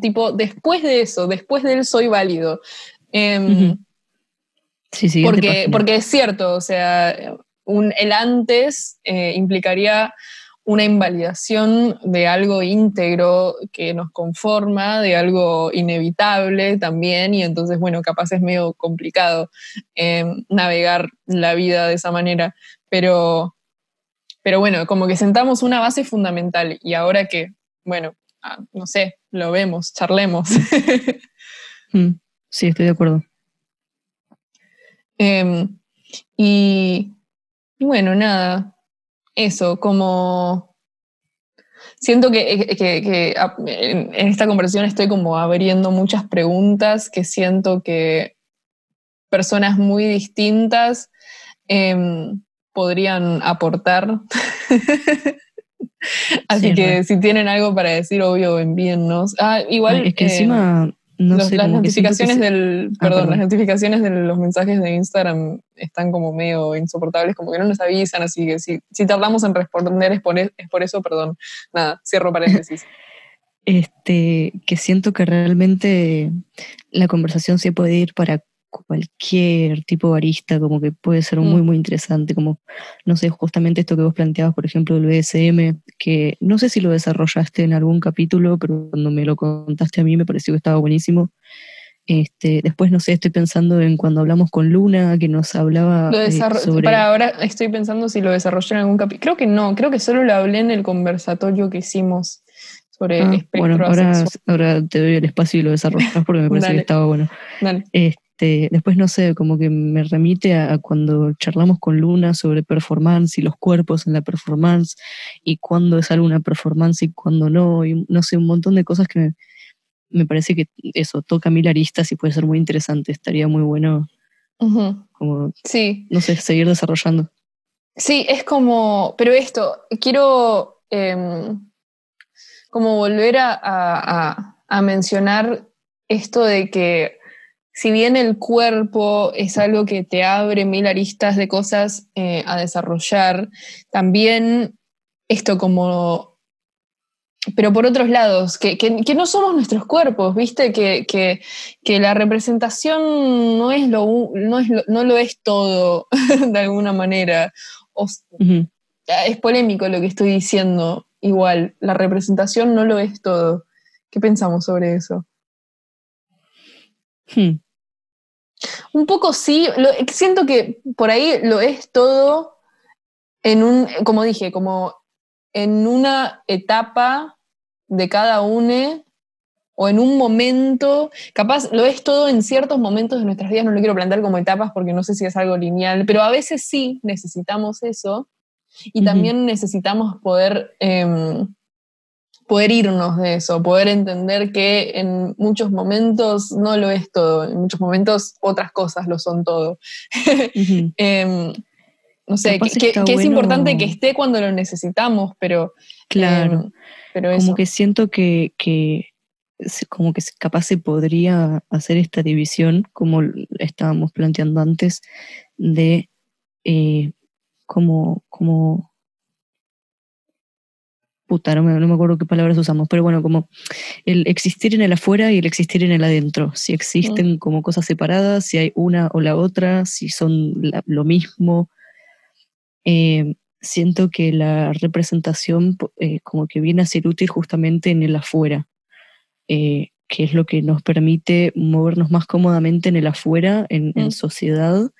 tipo, después de eso, después del soy válido. Em, sí, porque, porque es cierto, o sea, el antes eh, implicaría una invalidación de algo íntegro que nos conforma, de algo inevitable también, y entonces, bueno, capaz es medio complicado em, navegar la vida de esa manera, pero, pero bueno, como que sentamos una base fundamental y ahora que, bueno, ah, no sé, lo vemos, charlemos. Mm, sí, estoy de acuerdo. Em, y bueno, nada, eso, como siento que, en esta conversación estoy como abriendo muchas preguntas que siento que personas muy distintas em, podrían aportar. Así que si tienen algo para decir, obvio, envíennos. Ah, igual. Es que encima. Sé, las notificaciones del, ah, perdón, las notificaciones de los mensajes de Instagram están como medio insoportables, como que no nos avisan, así que si, si tardamos en responder es por, es por eso, perdón. Nada, cierro paréntesis. este, que siento que realmente la conversación se puede ir para cualquier tipo de arista, como que puede ser muy, mm. muy interesante, como, no sé, justamente esto que vos planteabas, por ejemplo, el BSM, que no sé si lo desarrollaste en algún capítulo, pero cuando me lo contaste a mí me pareció que estaba buenísimo. Este, después, no sé, estoy pensando en cuando hablamos con Luna, que nos hablaba eh, sobre... Para ahora estoy pensando si lo desarrollé en algún capítulo. Creo que no, creo que solo lo hablé en el conversatorio que hicimos sobre ah, Bueno, ahora, ahora, te doy el espacio y lo desarrollas porque me parece que estaba bueno. Dale. Este, después, no sé, como que me remite a, cuando charlamos con Luna sobre performance y los cuerpos en la performance y cuándo es alguna performance y cuándo no, y no sé, un montón de cosas que me, parece que eso toca mil aristas y puede ser muy interesante. Estaría muy bueno, como, sí. no sé, seguir desarrollando. Sí, es como, pero esto, quiero em, como volver a, a mencionar esto de que si bien el cuerpo es algo que te abre mil aristas de cosas eh, a desarrollar, también esto como... Pero por otros lados, que, no somos nuestros cuerpos, ¿viste? Que, que, la representación no, es lo, no, es no lo es todo, de alguna manera. Es polémico lo que estoy diciendo, igual, la representación no lo es todo. ¿Qué pensamos sobre eso? Hmm. Un poco sí, siento que por ahí lo es todo en un, como dije, como en una etapa de cada uno o en un momento, capaz lo es todo en ciertos momentos de nuestras vidas, no lo quiero plantear como etapas porque no sé si es algo lineal, pero a veces sí necesitamos eso y también necesitamos poder em, poder irnos de eso, poder entender que en muchos momentos no lo es todo, en muchos momentos otras cosas lo son todo. Em, no sé, que, es importante que esté cuando lo necesitamos, pero... Claro, em, pero como que siento que, como que capaz se podría hacer esta división, como estábamos planteando antes, de eh, como, como no me, acuerdo qué palabras usamos, pero bueno, como el existir en el afuera y el existir en el adentro, si existen mm. como cosas separadas, si hay una o la otra, si son lo mismo. Eh, siento que la representación eh, como que viene a ser útil justamente en el afuera, eh, que es lo que nos permite movernos más cómodamente en el afuera, en, en mm. sociedad,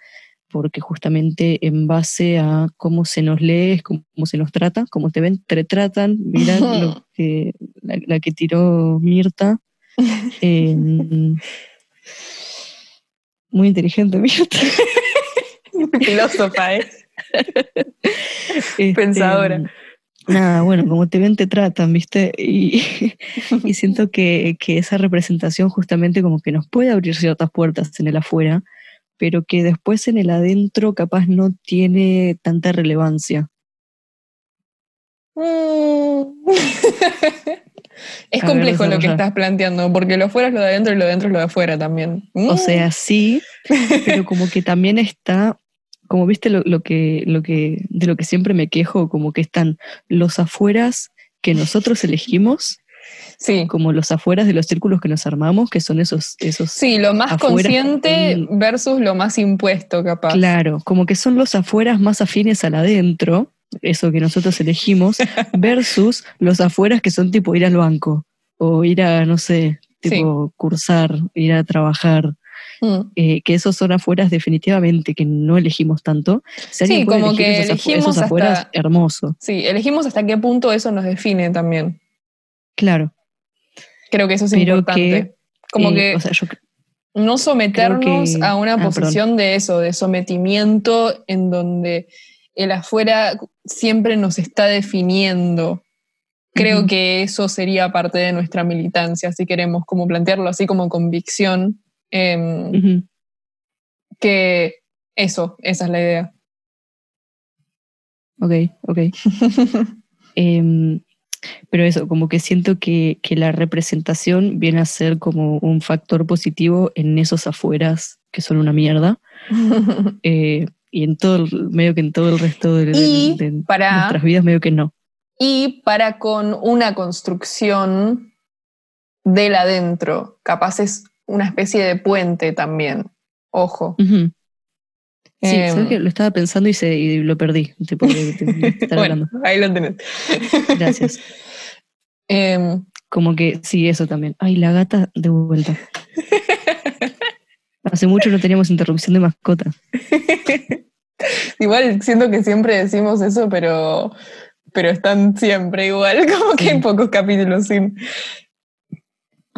porque justamente en base a cómo se nos lee, cómo, se nos trata, cómo te ven, te tratan, mira lo que, la, que tiró Mirta. Em, muy inteligente, Mirta. Filósofa, ¿eh? Este, Pensadora. Nada, bueno, como te ven, te tratan, ¿viste? Y, y siento que, que, esa representación justamente como que nos puede abrir ciertas puertas en el afuera, pero que después en el adentro capaz no tiene tanta relevancia. Mm. es complejo lo que estás planteando, porque lo afuera es lo de adentro y lo de adentro es lo de afuera también. O sea, mm. sí, pero como que también está, como viste lo, que, lo que, de lo que siempre me quejo, como que están los afueras que nosotros elegimos Sí. Como los afueras de los círculos que nos armamos, que son esos. esos sí, lo más consciente versus lo más impuesto, capaz. Claro, como que son los afueras más afines al adentro, eso que nosotros elegimos, versus los afueras que son tipo ir al banco o ir a, no sé, tipo cursar, ir a trabajar. Mm. Eh, que esos son afueras definitivamente que no elegimos tanto. sí, como que elegimos afueras, hermoso. Sí, elegimos hasta qué punto eso nos define también. Claro. Creo que eso es importante. Como eh, que no someternos a una ah, posición de eso, de sometimiento en donde el afuera siempre nos está definiendo. Creo que eso sería parte de nuestra militancia, si queremos como plantearlo así como convicción. Em, que eso, esa es la idea. Ok, ok. Em, pero eso, como que siento que, que, la representación viene a ser como un factor positivo en esos afueras que son una mierda. eh, y en todo, medio que en todo el resto de, de, para, nuestras vidas, medio que no. Y para con una construcción del adentro, capaz es una especie de puente también. Ojo. Sí, sabes que lo estaba pensando y, se, y lo perdí. Tipo, bueno, ahí lo tenés. Gracias. Em, Como que sí, eso también. Ay, la gata de vuelta. Hace mucho no teníamos interrupción de mascota. igual siento que siempre decimos eso, pero, pero están siempre igual, como que hay pocos capítulos sin.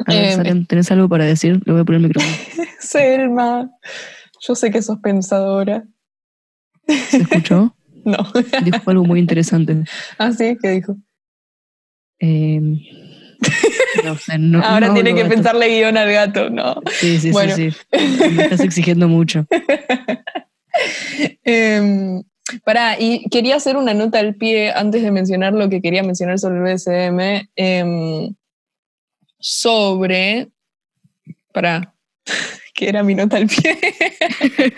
Em, ¿tenés algo para decir? Le voy a poner el micrófono. Selma. Yo sé que sos pensadora. ¿Se escuchó? no. Dijo algo muy interesante. Ah, sí, ¿qué dijo? Em, no sé, no, Ahora tiene que pensarle guion al gato, no. Sí, sí, sí, Me estás exigiendo mucho. eh, pará, y quería hacer una nota al pie antes de mencionar lo que quería mencionar sobre el BSM. Em, sobre. Pará que era mi nota al pie.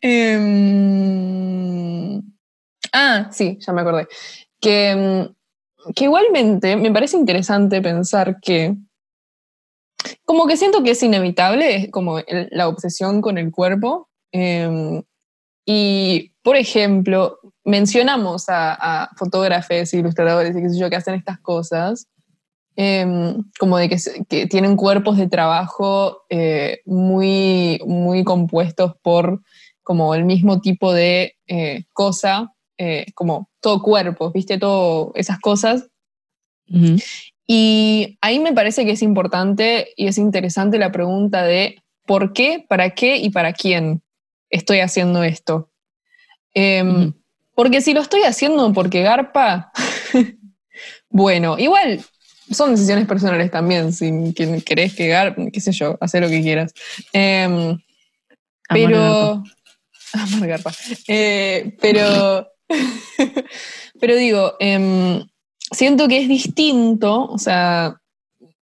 Em, ah, sí, ya me acordé. Que, em, que igualmente me parece interesante pensar que, como que siento que es inevitable, como la obsesión con el cuerpo. Em, y, por ejemplo, mencionamos a, a fotógrafos, ilustradores y qué sé yo, que hacen estas cosas. Em, como de que, tienen cuerpos de trabajo eh, muy, muy compuestos por como el mismo tipo de eh, cosa, eh, como todo cuerpo, ¿viste? Todo esas cosas. Y ahí me parece que es importante y es interesante la pregunta de por qué, para qué y para quién estoy haciendo esto. Em, porque si lo estoy haciendo porque garpa, bueno, igual son decisiones personales también, si querés quedar, qué sé yo, hacer lo que quieras. Eh, pero. Garpa. Eh, pero. pero digo, eh, siento que es distinto, o sea,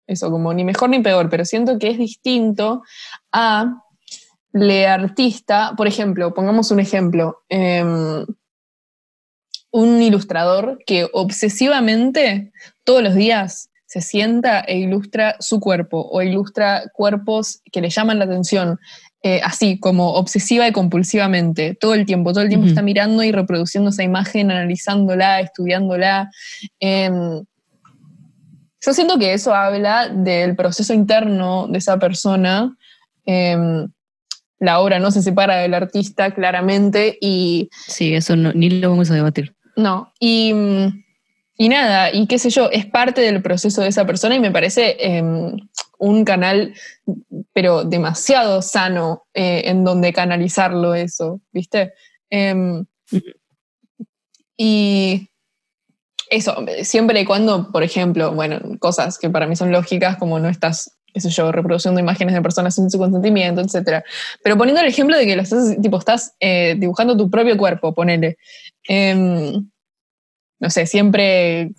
eso como ni mejor ni peor, pero siento que es distinto a le artista, por ejemplo, pongamos un ejemplo, em, un ilustrador que obsesivamente todos los días se sienta e ilustra su cuerpo o ilustra cuerpos que le llaman la atención, eh, así como obsesiva y compulsivamente, todo el tiempo, todo el tiempo está mirando y reproduciendo esa imagen, analizándola, estudiándola. Em, yo siento que eso habla del proceso interno de esa persona. Em, la obra no se separa del artista claramente y... Sí, eso ni lo vamos a debatir. No, y y nada, y qué sé yo, es parte del proceso de esa persona y me parece em, un canal, pero demasiado sano eh, en donde canalizarlo eso, ¿viste? Em, y eso, siempre y cuando, por ejemplo, bueno, cosas que para mí son lógicas, como no estás, qué sé yo, reproduciendo imágenes de personas sin su consentimiento, etc. Pero poniendo el ejemplo de que lo estás, tipo, estás eh, dibujando tu propio cuerpo, ponele. No sé, siempre,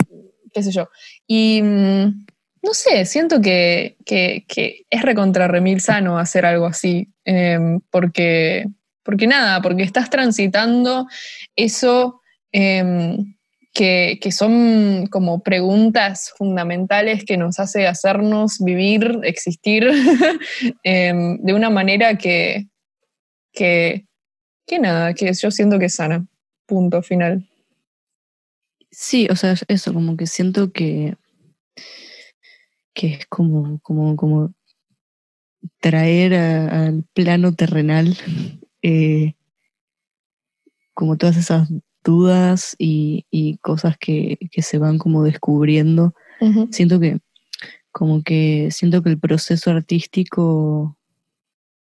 qué sé yo. Y mm, no sé, siento que, es recontra remil sano hacer algo así, em, porque, porque nada, porque estás transitando eso em, que, son como preguntas fundamentales que nos hace hacernos vivir, existir em, de una manera que, que, que nada, que yo siento que es sana. Punto final. Sí, o sea, eso, como que siento que, que es como, como, como traer al plano terrenal eh, como todas esas dudas y, cosas que, se van como descubriendo. Siento que, como que, siento que el proceso artístico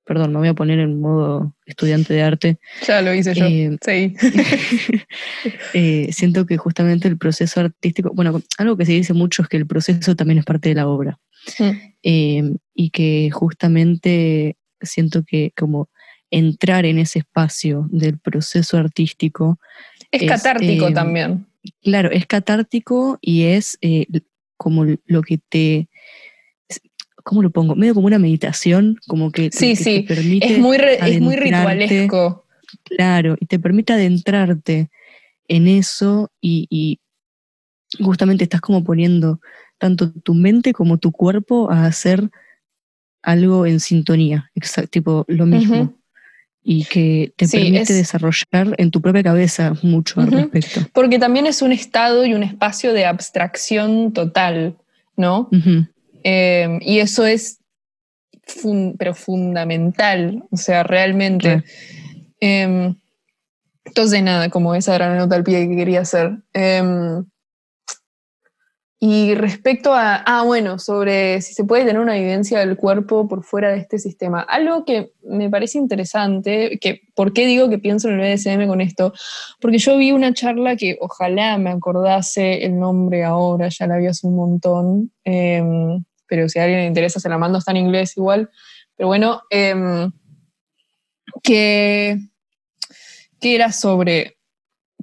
Perdón, me voy a poner en modo estudiante de arte. Ya lo hice yo. Eh, sí. Eh, siento que justamente el proceso artístico, bueno, algo que se dice mucho es que el proceso también es parte de la obra. Eh, y que justamente siento que como entrar en ese espacio del proceso artístico. Es, catártico también. claro, es catártico y es como lo que te... ¿Cómo lo pongo? Medio como una meditación, como que, Sí, que sí, te permite Es muy, re- es muy ritualesco. Claro, y te permite adentrarte en eso y, y justamente estás como poniendo tanto tu mente como tu cuerpo a hacer algo en sintonía, exacto, tipo lo mismo. Y que te Sí, permite es- desarrollar en tu propia cabeza mucho al respecto. Porque también es un estado y un espacio de abstracción total, ¿no? Ujú. Eh, y eso es fun- pero fundamental, o sea, realmente. Claro. Eh, entonces, nada, como esa la nota al pie que quería hacer. Eh, y respecto a, ah, bueno, sobre si se puede tener una evidencia del cuerpo por fuera de este sistema. Algo que me parece interesante, que, ¿por qué digo que pienso en el BDSM con esto? Porque yo vi una charla que ojalá me acordase el nombre ahora, ya la vi hace un montón, eh, pero si a alguien le interesa se la mando, está en inglés igual. Pero bueno, eh, que, que era sobre,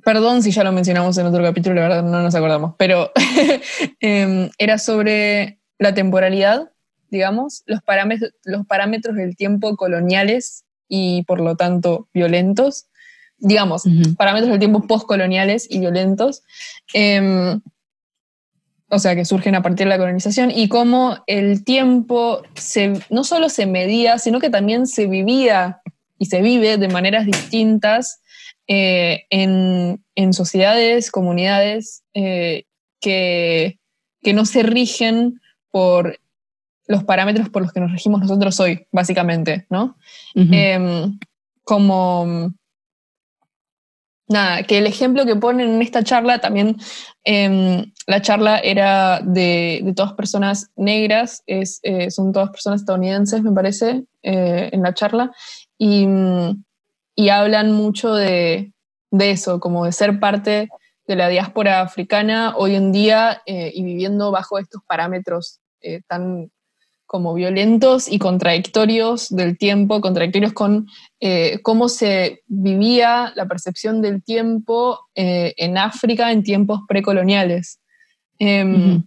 perdón si ya lo mencionamos en otro capítulo, la verdad no nos acordamos, pero eh, era sobre la temporalidad, digamos, los parámetros, los parámetros del tiempo coloniales y por lo tanto violentos, digamos, parámetros del tiempo postcoloniales y violentos, eh, o sea, que surgen a partir de la colonización, y cómo el tiempo se, no solo se medía, sino que también se vivía y se vive de maneras distintas eh, en, en sociedades, comunidades eh, que, que no se rigen por los parámetros por los que nos regimos nosotros hoy, básicamente, ¿no? Em, como nada, que el ejemplo que ponen en esta charla también, em, la charla era de, todas personas negras, es, eh, son todas personas estadounidenses, me parece, eh, en la charla, y, mm, hablan mucho de, eso, como de ser parte de la diáspora africana hoy en día eh, y viviendo bajo estos parámetros eh, tan como violentos y contradictorios del tiempo, contradictorios con cómo se vivía la percepción del tiempo en África en tiempos precoloniales. Em.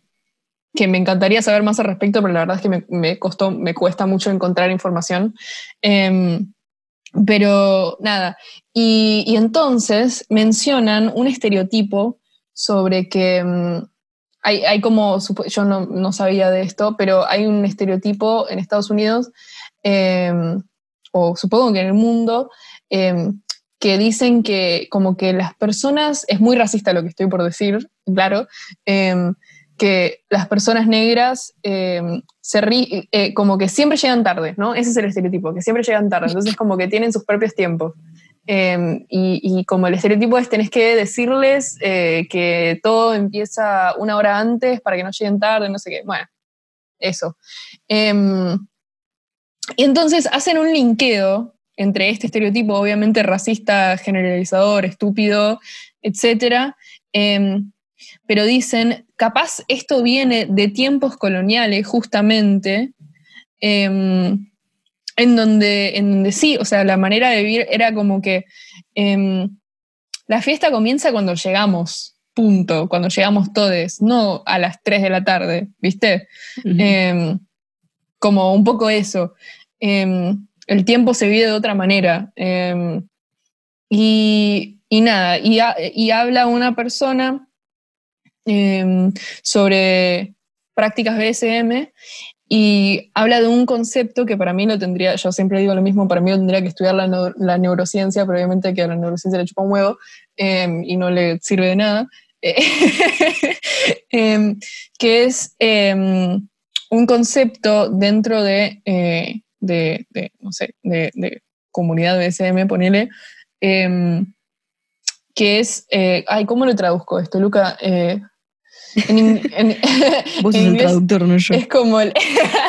Que me encantaría saber más al respecto, pero la verdad es que me, me costó, me cuesta mucho encontrar información. Em, pero nada, y, y entonces mencionan un estereotipo sobre que mm, hay, hay como, yo no, no sabía de esto, pero hay un estereotipo en Estados Unidos, eh, o supongo que en el mundo, eh, que dicen que como que las personas, es muy racista lo que estoy por decir, claro, eh, que las personas negras eh, se ri- eh, como que siempre llegan tarde, ¿no? Ese es el estereotipo, que siempre llegan tarde, entonces como que tienen sus propios tiempos. Eh, y, como el estereotipo es, tenés que decirles eh, que todo empieza una hora antes para que no lleguen tarde, no sé qué. Bueno, eso. Em, y entonces hacen un linkeo entre este estereotipo, obviamente racista, generalizador, estúpido, etcétera. Pero dicen, capaz esto viene de tiempos coloniales, justamente, em, en donde, en donde sí, o sea, la manera de vivir era como que em, la fiesta comienza cuando llegamos, punto, cuando llegamos todos, no a las 3 de la tarde, ¿viste? Em, como un poco eso. El tiempo se vive de otra manera. Y, y nada, y, ha- y habla una persona em, sobre prácticas BSM y habla de un concepto que para mí lo tendría, yo siempre digo lo mismo, para mí tendría que estudiar la, neu- la neurociencia, pero obviamente que a la neurociencia le chupa un huevo em, y no le sirve de nada, Em, que es un concepto dentro de, eh, de, de, no sé, de, comunidad BSM, ponele, que es, eh, ay, ¿cómo lo traduzco esto, Luca? En, in- en- Vos en sos el traductor, no yo. es como el,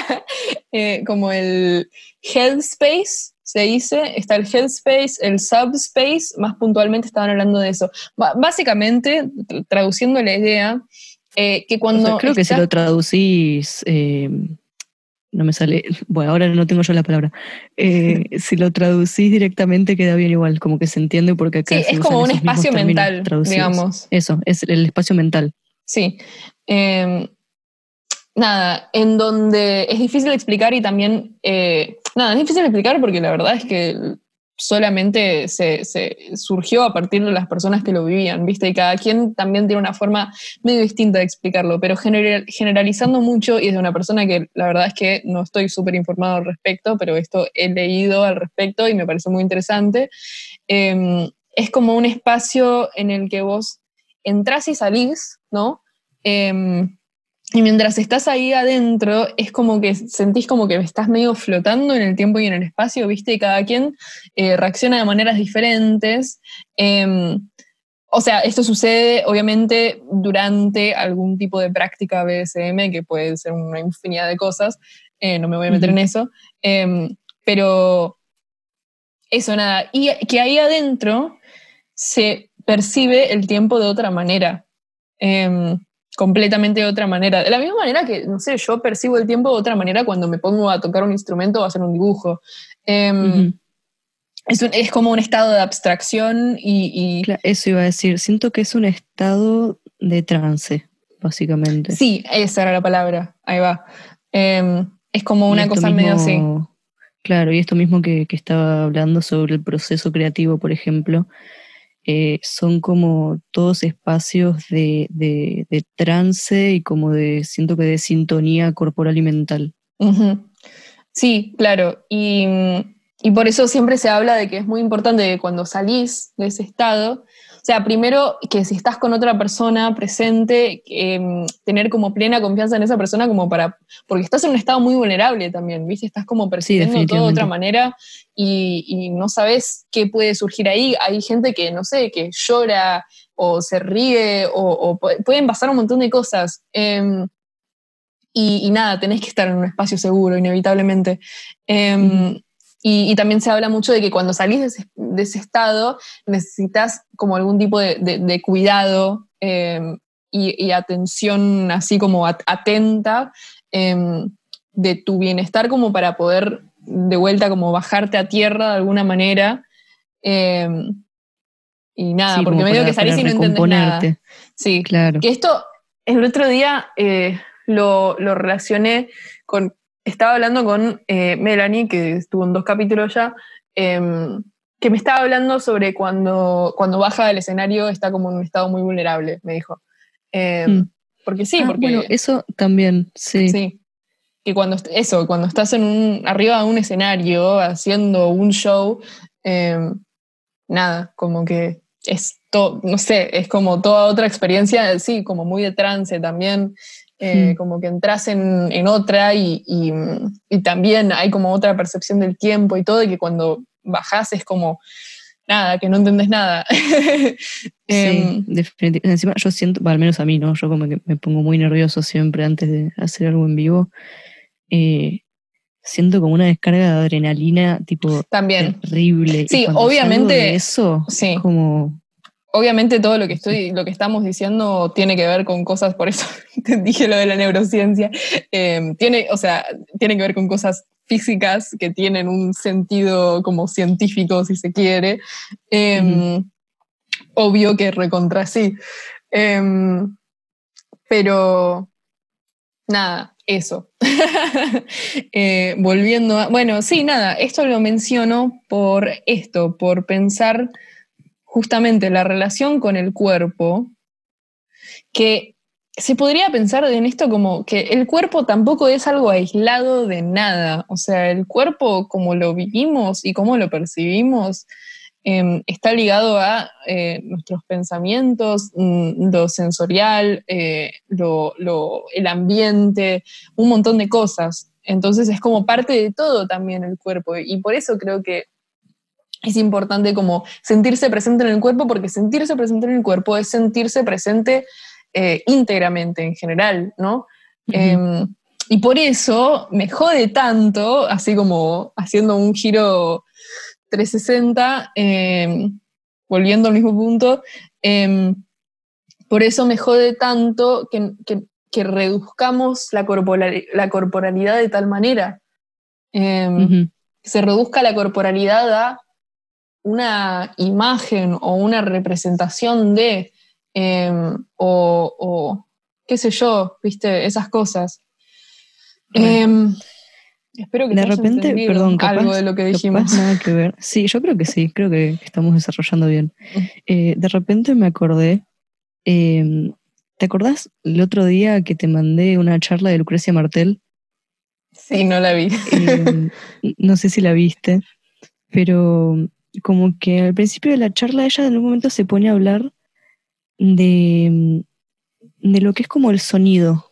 eh, como el headspace, se dice, está el headspace, el subspace, más puntualmente estaban hablando de eso. Básicamente, tr- traduciendo la idea, eh, que O cuando... sea, creo que si lo traducís, eh, no me sale, bueno, ahora no tengo yo la palabra. Eh, si lo traducís directamente queda bien igual, como que se entiende porque acá... Sí, es como un espacio mental, digamos. Eso, es el espacio mental. Sí. Em, nada, en donde es difícil explicar y también, eh, nada, es difícil explicar porque la verdad es que solamente se, surgió a partir de las personas que lo vivían, ¿viste? Y cada quien también tiene una forma medio distinta de explicarlo, pero generalizando mucho y desde una persona que la verdad es que no estoy súper informado al respecto, pero esto he leído al respecto y me parece muy interesante, em, es como un espacio en el que vos entras y salís, ¿no? Em, y mientras estás ahí adentro, es como que sentís como que estás medio flotando en el tiempo y en el espacio, ¿viste? Y cada quien eh, reacciona de maneras diferentes. Em, o sea, esto sucede obviamente durante algún tipo de práctica BSM, que puede ser una infinidad de cosas, eh, no me voy a meter en eso, em, pero eso nada, y que ahí adentro se percibe el tiempo de otra manera. Em, completamente de otra manera. De la misma manera que, no sé, yo percibo el tiempo de otra manera cuando me pongo a tocar un instrumento o a hacer un dibujo. Em, es, como un estado de abstracción y, eso iba a decir, siento que es un estado de trance, básicamente. Sí, esa era la palabra, ahí va. Em, es como una cosa medio así. Claro, y esto mismo que, que estaba hablando sobre el proceso creativo, por ejemplo, eh, son como todos espacios de, trance y como de, siento que de sintonía corporal y mental. Sí, claro. Y, por eso siempre se habla de que es muy importante que cuando salís de ese estado, sea, primero que si estás con otra persona presente, em, tener como plena confianza en esa persona como para, porque estás en un estado muy vulnerable también, ¿viste? Estás como percibiendo todo de otra manera y, no sabes qué puede surgir ahí. Hay gente que, no sé, que llora o se ríe o, pueden pasar un montón de cosas. Em, y, nada, tenés que estar en un espacio seguro, inevitablemente. Em, y, también se habla mucho de que cuando salís de ese, estado necesitas como algún tipo de, cuidado em, y, atención así como atenta em, de tu bienestar como para poder de vuelta como bajarte a tierra de alguna manera. Em, y nada, porque me digo que salís y no entendés nada. Sí, claro. Que esto, el otro día eh, lo, lo relacioné con estaba hablando con eh, Melanie, que estuvo en dos capítulos ya, em, que me estaba hablando sobre cuando, cuando baja del escenario está como en un estado muy vulnerable, me dijo. Em, mm. Porque sí, ah, porque... Bueno, eso también, sí. Sí. Que cuando, eso, cuando estás en un, arriba de un escenario haciendo un show, em, nada, como que es todo, no sé, es como toda otra experiencia, sí, como muy de trance también. Eh, como que entras en, otra y, también hay como otra percepción del tiempo y todo, y que cuando bajás es como nada, que no entendés nada. sí, em, definitivamente. Encima yo siento, al menos a mí, ¿no? Yo como que me pongo muy nervioso siempre antes de hacer algo en vivo. Eh, siento como una descarga de adrenalina tipo También. terrible. Sí, obviamente. eso, sí. como Obviamente todo lo que estoy, lo que estamos diciendo tiene que ver con cosas, por eso te dije lo de la neurociencia, em, tiene, o sea, tiene que ver con cosas físicas que tienen un sentido como científico, si se quiere. Em, obvio que recontra sí. Em, pero nada, eso. Eh, volviendo a. Bueno, sí, nada, esto lo menciono por esto, por pensar justamente la relación con el cuerpo, que se podría pensar en esto como que el cuerpo tampoco es algo aislado de nada, o sea, el cuerpo como lo vivimos y como lo percibimos em, está ligado a eh, nuestros pensamientos, mm, lo sensorial, eh, el ambiente, un montón de cosas. Entonces es como parte de todo también el cuerpo y por eso creo que es importante como sentirse presente en el cuerpo, porque sentirse presente en el cuerpo es sentirse presente eh, íntegramente en general, ¿no? Em, y por eso me jode tanto, así como haciendo un giro 360, em, volviendo al mismo punto, em, por eso me jode tanto que, que reduzcamos la, la corporalidad de tal manera. Que se reduzca la corporalidad a una imagen o una representación de, em, o, qué sé yo, viste, esas cosas. Em, espero que de repente, perdón, algo de lo que dijimos. Nada que ver. Sí, yo creo que sí, creo que estamos desarrollando bien. Eh, de repente me acordé, em, ¿te acordás el otro día que te mandé una charla de Lucrecia Martel? Sí, no la vi. no sé si la viste, pero como que al principio de la charla ella en un momento se pone a hablar de, de lo que es como el sonido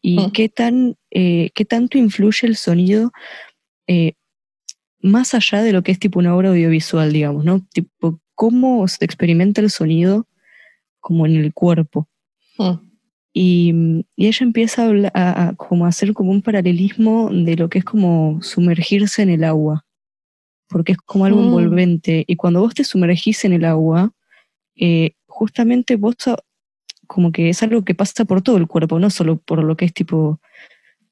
y mm. qué, tan, eh, qué tanto influye el sonido eh, más allá de lo que es tipo una obra audiovisual, digamos, ¿no? Tipo, cómo se experimenta el sonido como en el cuerpo. Mm. Y, ella empieza a, a, como a hacer como un paralelismo de lo que es como sumergirse en el agua porque es como algo mm. envolvente. Y cuando vos te sumergís en el agua, eh, justamente vos como que es algo que pasa por todo el cuerpo, no solo por lo que es tipo,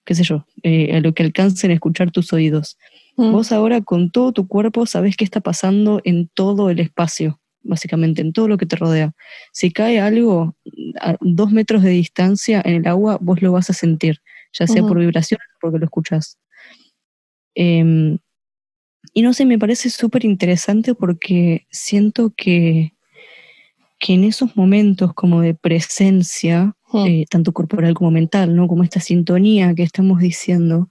qué sé yo, eh, a lo que alcancen a escuchar tus oídos. Mm. Vos ahora con todo tu cuerpo sabés qué está pasando en todo el espacio, básicamente, en todo lo que te rodea. Si cae algo a dos metros de distancia en el agua, vos lo vas a sentir, ya sea por vibración o porque lo escuchás. Em, y no sé, me parece súper interesante porque siento que, que en esos momentos como de presencia, hmm. eh, tanto corporal como mental, ¿no? Como esta sintonía que estamos diciendo,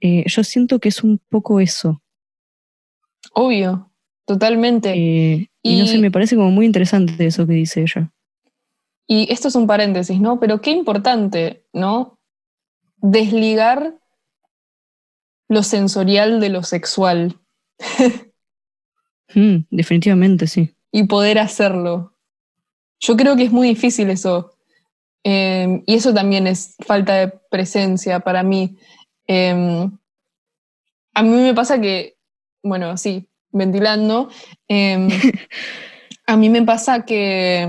eh, yo siento que es un poco eso. Obvio, totalmente. Eh, y, y no sé, me parece como muy interesante eso que dice ella. Y esto es un paréntesis, ¿no? Pero qué importante, ¿no? Desligar lo sensorial de lo sexual. Mm, definitivamente, sí. Y poder hacerlo. Yo creo que es muy difícil eso. Em, y eso también es falta de presencia para mí. Em, a mí me pasa que, bueno, sí, ventilando, em, a mí me pasa que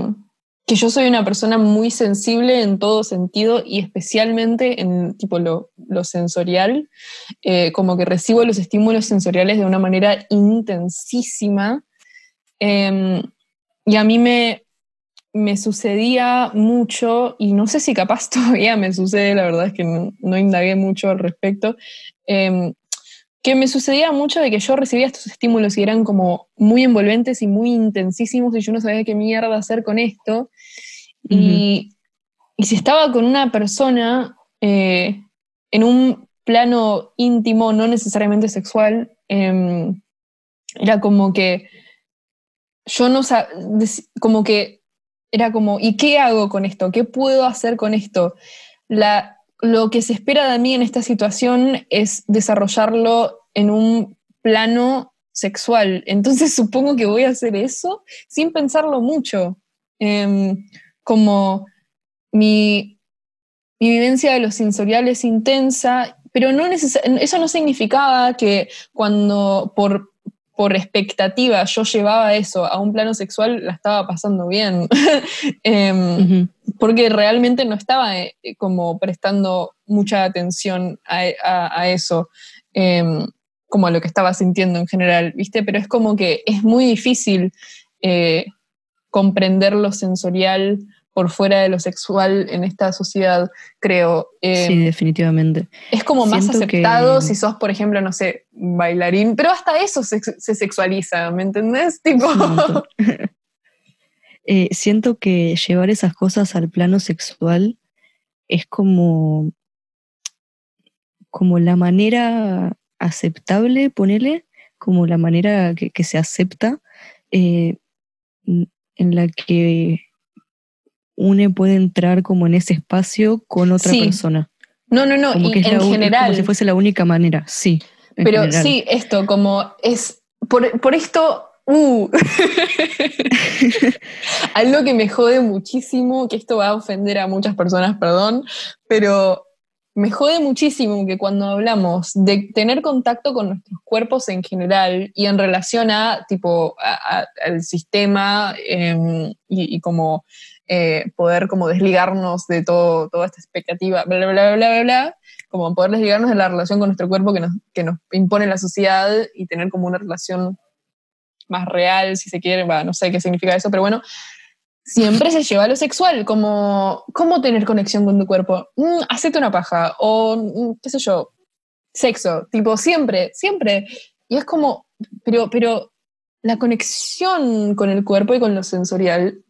que yo soy una persona muy sensible en todo sentido y especialmente en tipo lo, sensorial, eh, como que recibo los estímulos sensoriales de una manera intensísima. Em, y a mí me, me sucedía mucho, y no sé si capaz todavía me sucede, la verdad es que no, indagué mucho al respecto, em, que me sucedía mucho de que yo recibía estos estímulos y eran como muy envolventes y muy intensísimos y yo no sabía qué mierda hacer con esto. Y, si estaba con una persona eh, en un plano íntimo, no necesariamente sexual, em, era como que yo no sabía, como que era como, ¿y qué hago con esto? ¿Qué puedo hacer con esto? La, lo que se espera de mí en esta situación es desarrollarlo en un plano sexual. Entonces supongo que voy a hacer eso sin pensarlo mucho. Em, como mi, vivencia de lo sensorial es intensa, pero no eso no significaba que cuando por por expectativa yo llevaba eso a un plano sexual, la estaba pasando bien, em, porque realmente no estaba eh, como prestando mucha atención a, eso, em, como a lo que estaba sintiendo en general, ¿viste? Pero es como que es muy difícil eh, comprender lo sensorial por fuera de lo sexual en esta sociedad, creo. sí, em, definitivamente. Es como más aceptado si sos, por ejemplo, no sé, bailarín, pero hasta eso se, sexualiza, ¿me entendés? Tipo... Eh, siento que llevar esas cosas al plano sexual es como, como la manera aceptable, ponele, como la manera que, se acepta, eh, en la que uno puede entrar como en ese espacio con otra persona. No, no, no, en general. como si fuese la única manera, sí. Pero sí, esto, como es. Por, esto. Uh, algo que me jode muchísimo, que esto va a ofender a muchas personas, perdón, pero me jode muchísimo que cuando hablamos de tener contacto con nuestros cuerpos en general y en relación a tipo al sistema em, y, como eh, poder como desligarnos de todo, toda esta expectativa, bla, bla, bla, bla, bla, como poder desligarnos de la relación con nuestro cuerpo que nos, que nos impone la sociedad y tener como una relación más real, si se quiere, no sé qué significa eso, pero bueno, siempre se lleva a lo sexual, como cómo tener conexión con tu cuerpo, mm, hacete una paja, o mm, qué sé yo, sexo, tipo, siempre, siempre. Y es como, pero, pero la conexión con el cuerpo y con lo sensorial,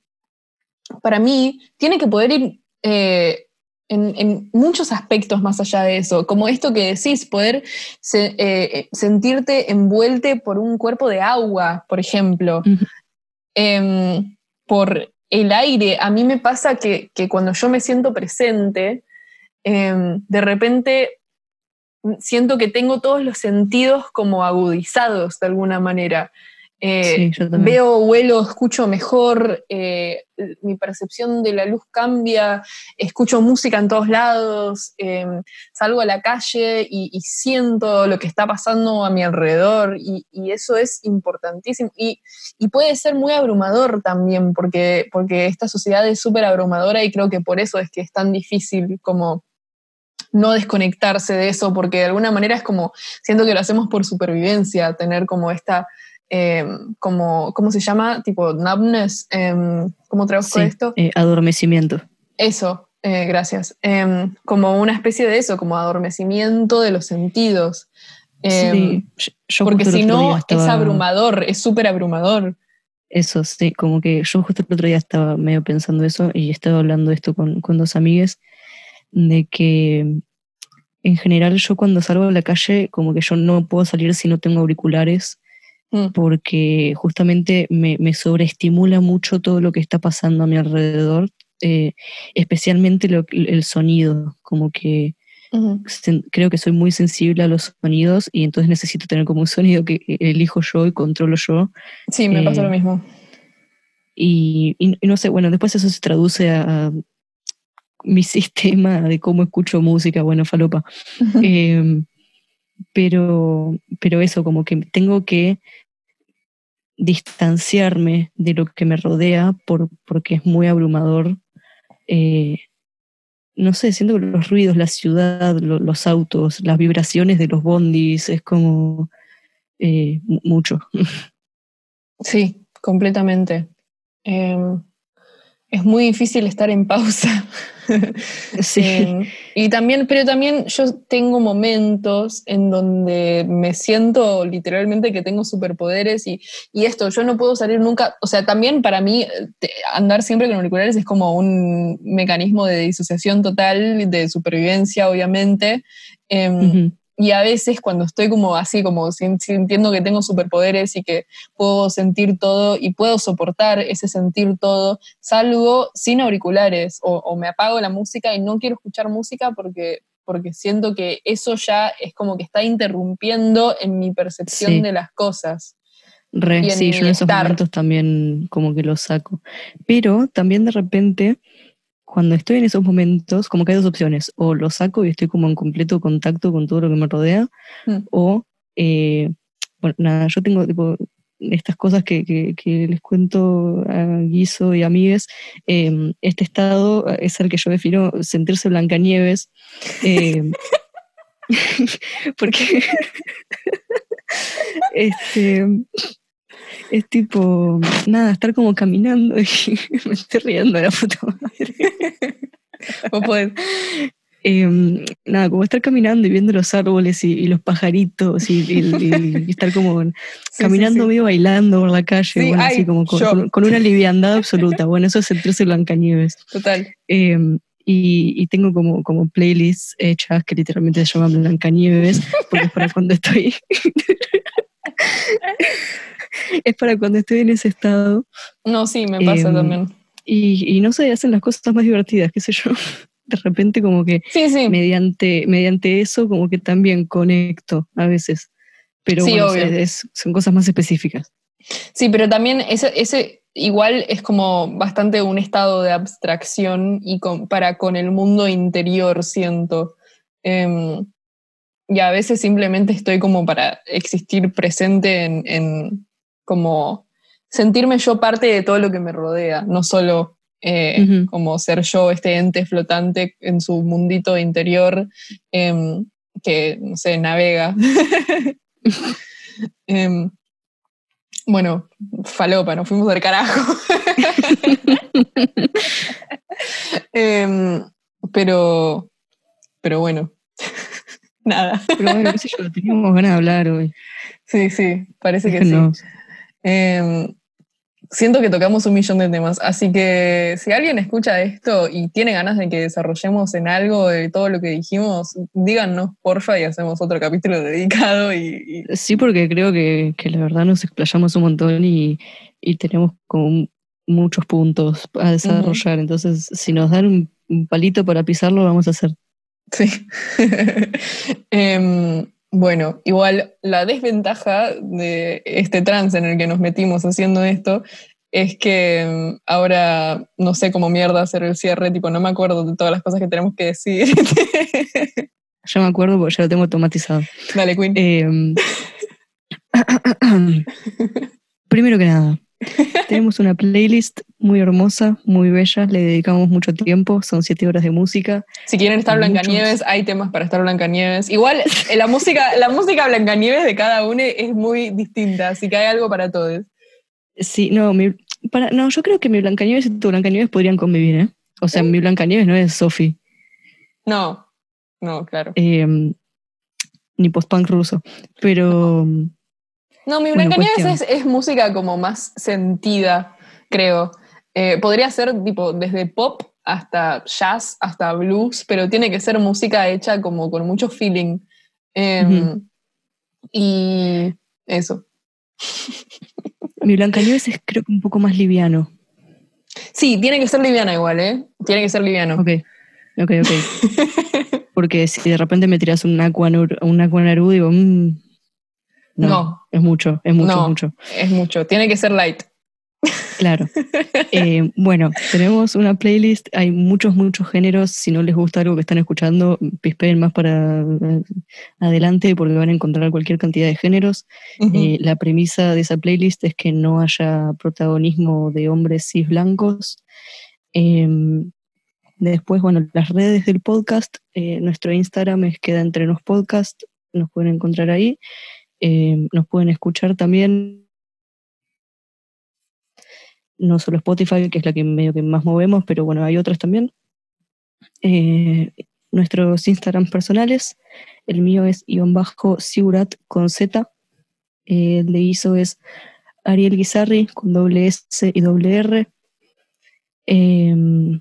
para mí, tiene que poder ir eh, en, muchos aspectos más allá de eso, como esto que decís, poder eh, sentirte envuelte por un cuerpo de agua, por ejemplo, em, por el aire. A mí me pasa que, cuando yo me siento presente, em, de repente siento que tengo todos los sentidos como agudizados de alguna manera. Eh, veo, huelo, escucho mejor, eh, mi percepción de la luz cambia, escucho música en todos lados, eh, salgo a la calle y, siento lo que está pasando a mi alrededor y, eso es importantísimo. Y, puede ser muy abrumador también porque, porque esta sociedad es súper abrumadora y creo que por eso es que es tan difícil como no desconectarse de eso, porque de alguna manera es como, siento que lo hacemos por supervivencia, tener como esta Em, como, ¿cómo se llama? Tipo numbness, em, ¿cómo traduzco esto? Eh, adormecimiento. Eso, eh, gracias. Em, como una especie de eso, como adormecimiento de los sentidos. sí, porque si no, es abrumador, es súper abrumador. Eso, sí, como que yo justo el otro día estaba medio pensando eso y estaba hablando esto con, con dos amigues, de que en general yo cuando salgo a la calle, como que yo no puedo salir si no tengo auriculares. Porque justamente me, sobreestimula mucho todo lo que está pasando a mi alrededor, eh, especialmente el sonido, como que creo que soy muy sensible a los sonidos y entonces necesito tener como un sonido que elijo yo y controlo yo. Sí, me pasa lo eh, mismo. Y, no sé, bueno, después eso se traduce a, mi sistema de cómo escucho música, bueno, falopa. Em, pero, pero eso, como que tengo que distanciarme de lo que me rodea por, porque es muy abrumador. Eh, no sé, siento los ruidos, la ciudad, los autos, las vibraciones de los bondis, es como eh, mucho. Sí, completamente. Em, es muy difícil estar en pausa. sí. Em, y también, pero también yo tengo momentos en donde me siento literalmente que tengo superpoderes y, y, esto, yo no puedo salir nunca, o sea, también para mí andar siempre con auriculares es como un mecanismo de disociación total, de supervivencia, obviamente. Em, y a veces cuando estoy como así, como sintiendo que tengo superpoderes y que puedo sentir todo y puedo soportar ese sentir todo, salgo sin auriculares o, me apago la música y no quiero escuchar música porque, porque siento que eso ya es como que está interrumpiendo en mi percepción de las cosas. Re, sí, yo en esos momentos también como que lo saco. Pero también de repente cuando estoy en esos momentos, como que hay dos opciones, o lo saco y estoy como en completo contacto con todo lo que me rodea, mm. o, eh, bueno, nada, yo tengo tipo estas cosas que, que, les cuento a Guiso y amigues, em, este estado es el que yo defino sentirse Blancanieves, eh, porque este, es tipo, nada, estar como caminando y me estoy riendo de la puta madre. Vos podés. Em, nada, como estar caminando y viendo los árboles y, los pajaritos y, estar como caminando medio bailando por la calle, así como con, una liviandad absoluta. Bueno, eso es sentirse Blancanieves. Total. Em, y, tengo como, como playlists hechas que literalmente se llaman Blancanieves, porque es para cuando estoy es para cuando estoy en ese estado. No, sí, me pasa em, también. Y, no sé, hacen las cosas más divertidas, qué sé yo. De repente como que Mediante, mediante eso como que también conecto a veces. Pero bueno, son cosas más específicas. Sí, pero también ese, ese igual es como bastante un estado de abstracción y para con el mundo interior, siento. Em, y a veces simplemente estoy como para existir presente en, como sentirme yo parte de todo lo que me rodea, no solo eh, como ser yo, este ente flotante en su mundito interior em, que, no sé, navega. Em, bueno, falopa, nos fuimos del carajo. Em, pero, pero bueno, nada. Pero bueno, qué sé yo, teníamos ganas de hablar hoy. Sí, sí, parece que sí. Em, siento que tocamos un millón de temas, así que si alguien escucha esto y tiene ganas de que desarrollemos en algo de todo lo que dijimos, díganos porfa y hacemos otro capítulo dedicado y, y- Sí, porque creo que, que la verdad nos explayamos un montón y, y tenemos como muchos puntos a desarrollar. Entonces, si nos dan un, un palito para pisarlo, vamos a hacer. Sí. Em, bueno, igual la desventaja de este trance en el que nos metimos haciendo esto es que em, ahora no sé cómo mierda hacer el cierre, tipo, no me acuerdo de todas las cosas que tenemos que decir. Ya me acuerdo porque ya lo tengo automatizado. Dale, Queen. Eh, primero que nada, tenemos una playlist muy hermosa, muy bella, le dedicamos mucho tiempo, son siete horas de música. Si quieren estar. Blancanieves, hay temas para estar Blancanieves. Igual eh, la música, la música Blancanieves de cada uno es muy distinta, así que hay algo para todos. Sí, no, mi, para, no, yo creo que mi Blancanieves y tu Blancanieves podrían convivir, ¿eh? O sea, mi Blancanieves no es Sophie, No, no, claro. eh, ni post-punk ruso, pero No, mi Bueno, Blancanieves es, es música como más sentida, creo. Eh, podría ser tipo desde pop hasta jazz, hasta blues, pero tiene que ser música hecha como con mucho feeling. Em. Y eso. mi Blancanieves es creo que un poco más liviano. Sí, tiene que ser liviana igual, ¿eh? Tiene que ser liviano. Ok, ok, ok. Porque si de repente me tiras un Aquanaru, digo, mm, no, No. es mucho, es mucho, No. es mucho. Es mucho. Tiene que ser light. Claro. Eh, bueno, tenemos una playlist, hay muchos, muchos géneros. Si no les gusta algo que están escuchando, pispeen más para eh, adelante porque van a encontrar cualquier cantidad de géneros. Eh, la premisa de esa playlist es que no haya protagonismo de hombres cis blancos. Em, después, bueno, las redes del podcast, eh, nuestro Instagram es Queda Entre Nos Podcast, nos pueden encontrar ahí. Em, nos pueden escuchar también, no solo Spotify, que es la que medio que más movemos, pero bueno, hay otras también. Eh, nuestros Instagram personales, el mío es guion bajo con Z, eh, el de ISO es Ariel Guizarri con doble S y doble R. Em,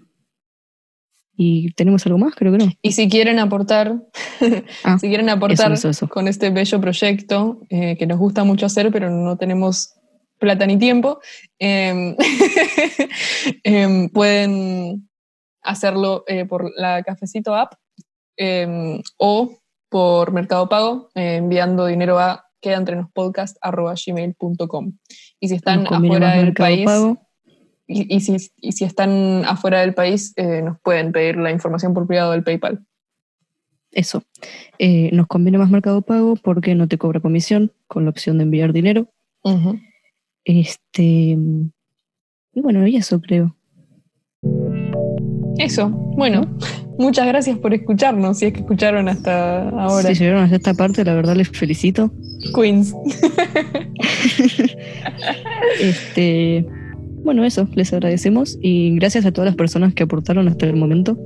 y tenemos algo más, creo que no. Y si quieren aportar, Ah, si quieren aportar eso, eso. con este bello proyecto eh, que nos gusta mucho hacer, pero no tenemos plata ni tiempo, em, em, pueden hacerlo eh, por la Cafecito App em, o por Mercado Pago, eh, enviando dinero a quedaentrenospodcast.gmail.com. Y si están afuera del país, Pago. Y, y si, y si están afuera del país, eh, nos pueden pedir la información por privado del PayPal. Eso. Eh, nos conviene más Mercado Pago porque no te cobra comisión con la opción de enviar dinero. Este. Y bueno, y eso creo. Eso, bueno, muchas gracias por escucharnos, si es que escucharon hasta ahora. Si llegaron hasta esta parte, la verdad les felicito. Queens. Este. Bueno, eso, les agradecemos y gracias a todas las personas que aportaron hasta el momento.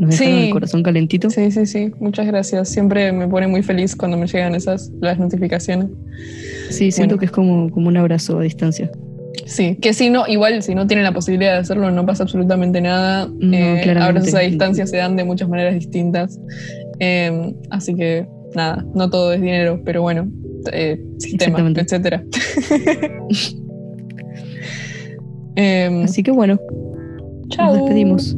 Nos dejaron Sí. el corazón calentito. Sí, sí, sí, muchas gracias. Siempre me pone muy feliz cuando me llegan esas las notificaciones. Sí, siento Bueno. que es como, como un abrazo a distancia. Sí, que si no, igual si no tienen la posibilidad de hacerlo, no pasa absolutamente nada. No, Eh, abrazos a distancia se dan de muchas maneras distintas. Eh, así que nada, no todo es dinero, pero bueno, eh, etcétera. Em, Así que bueno, chao. nos despedimos.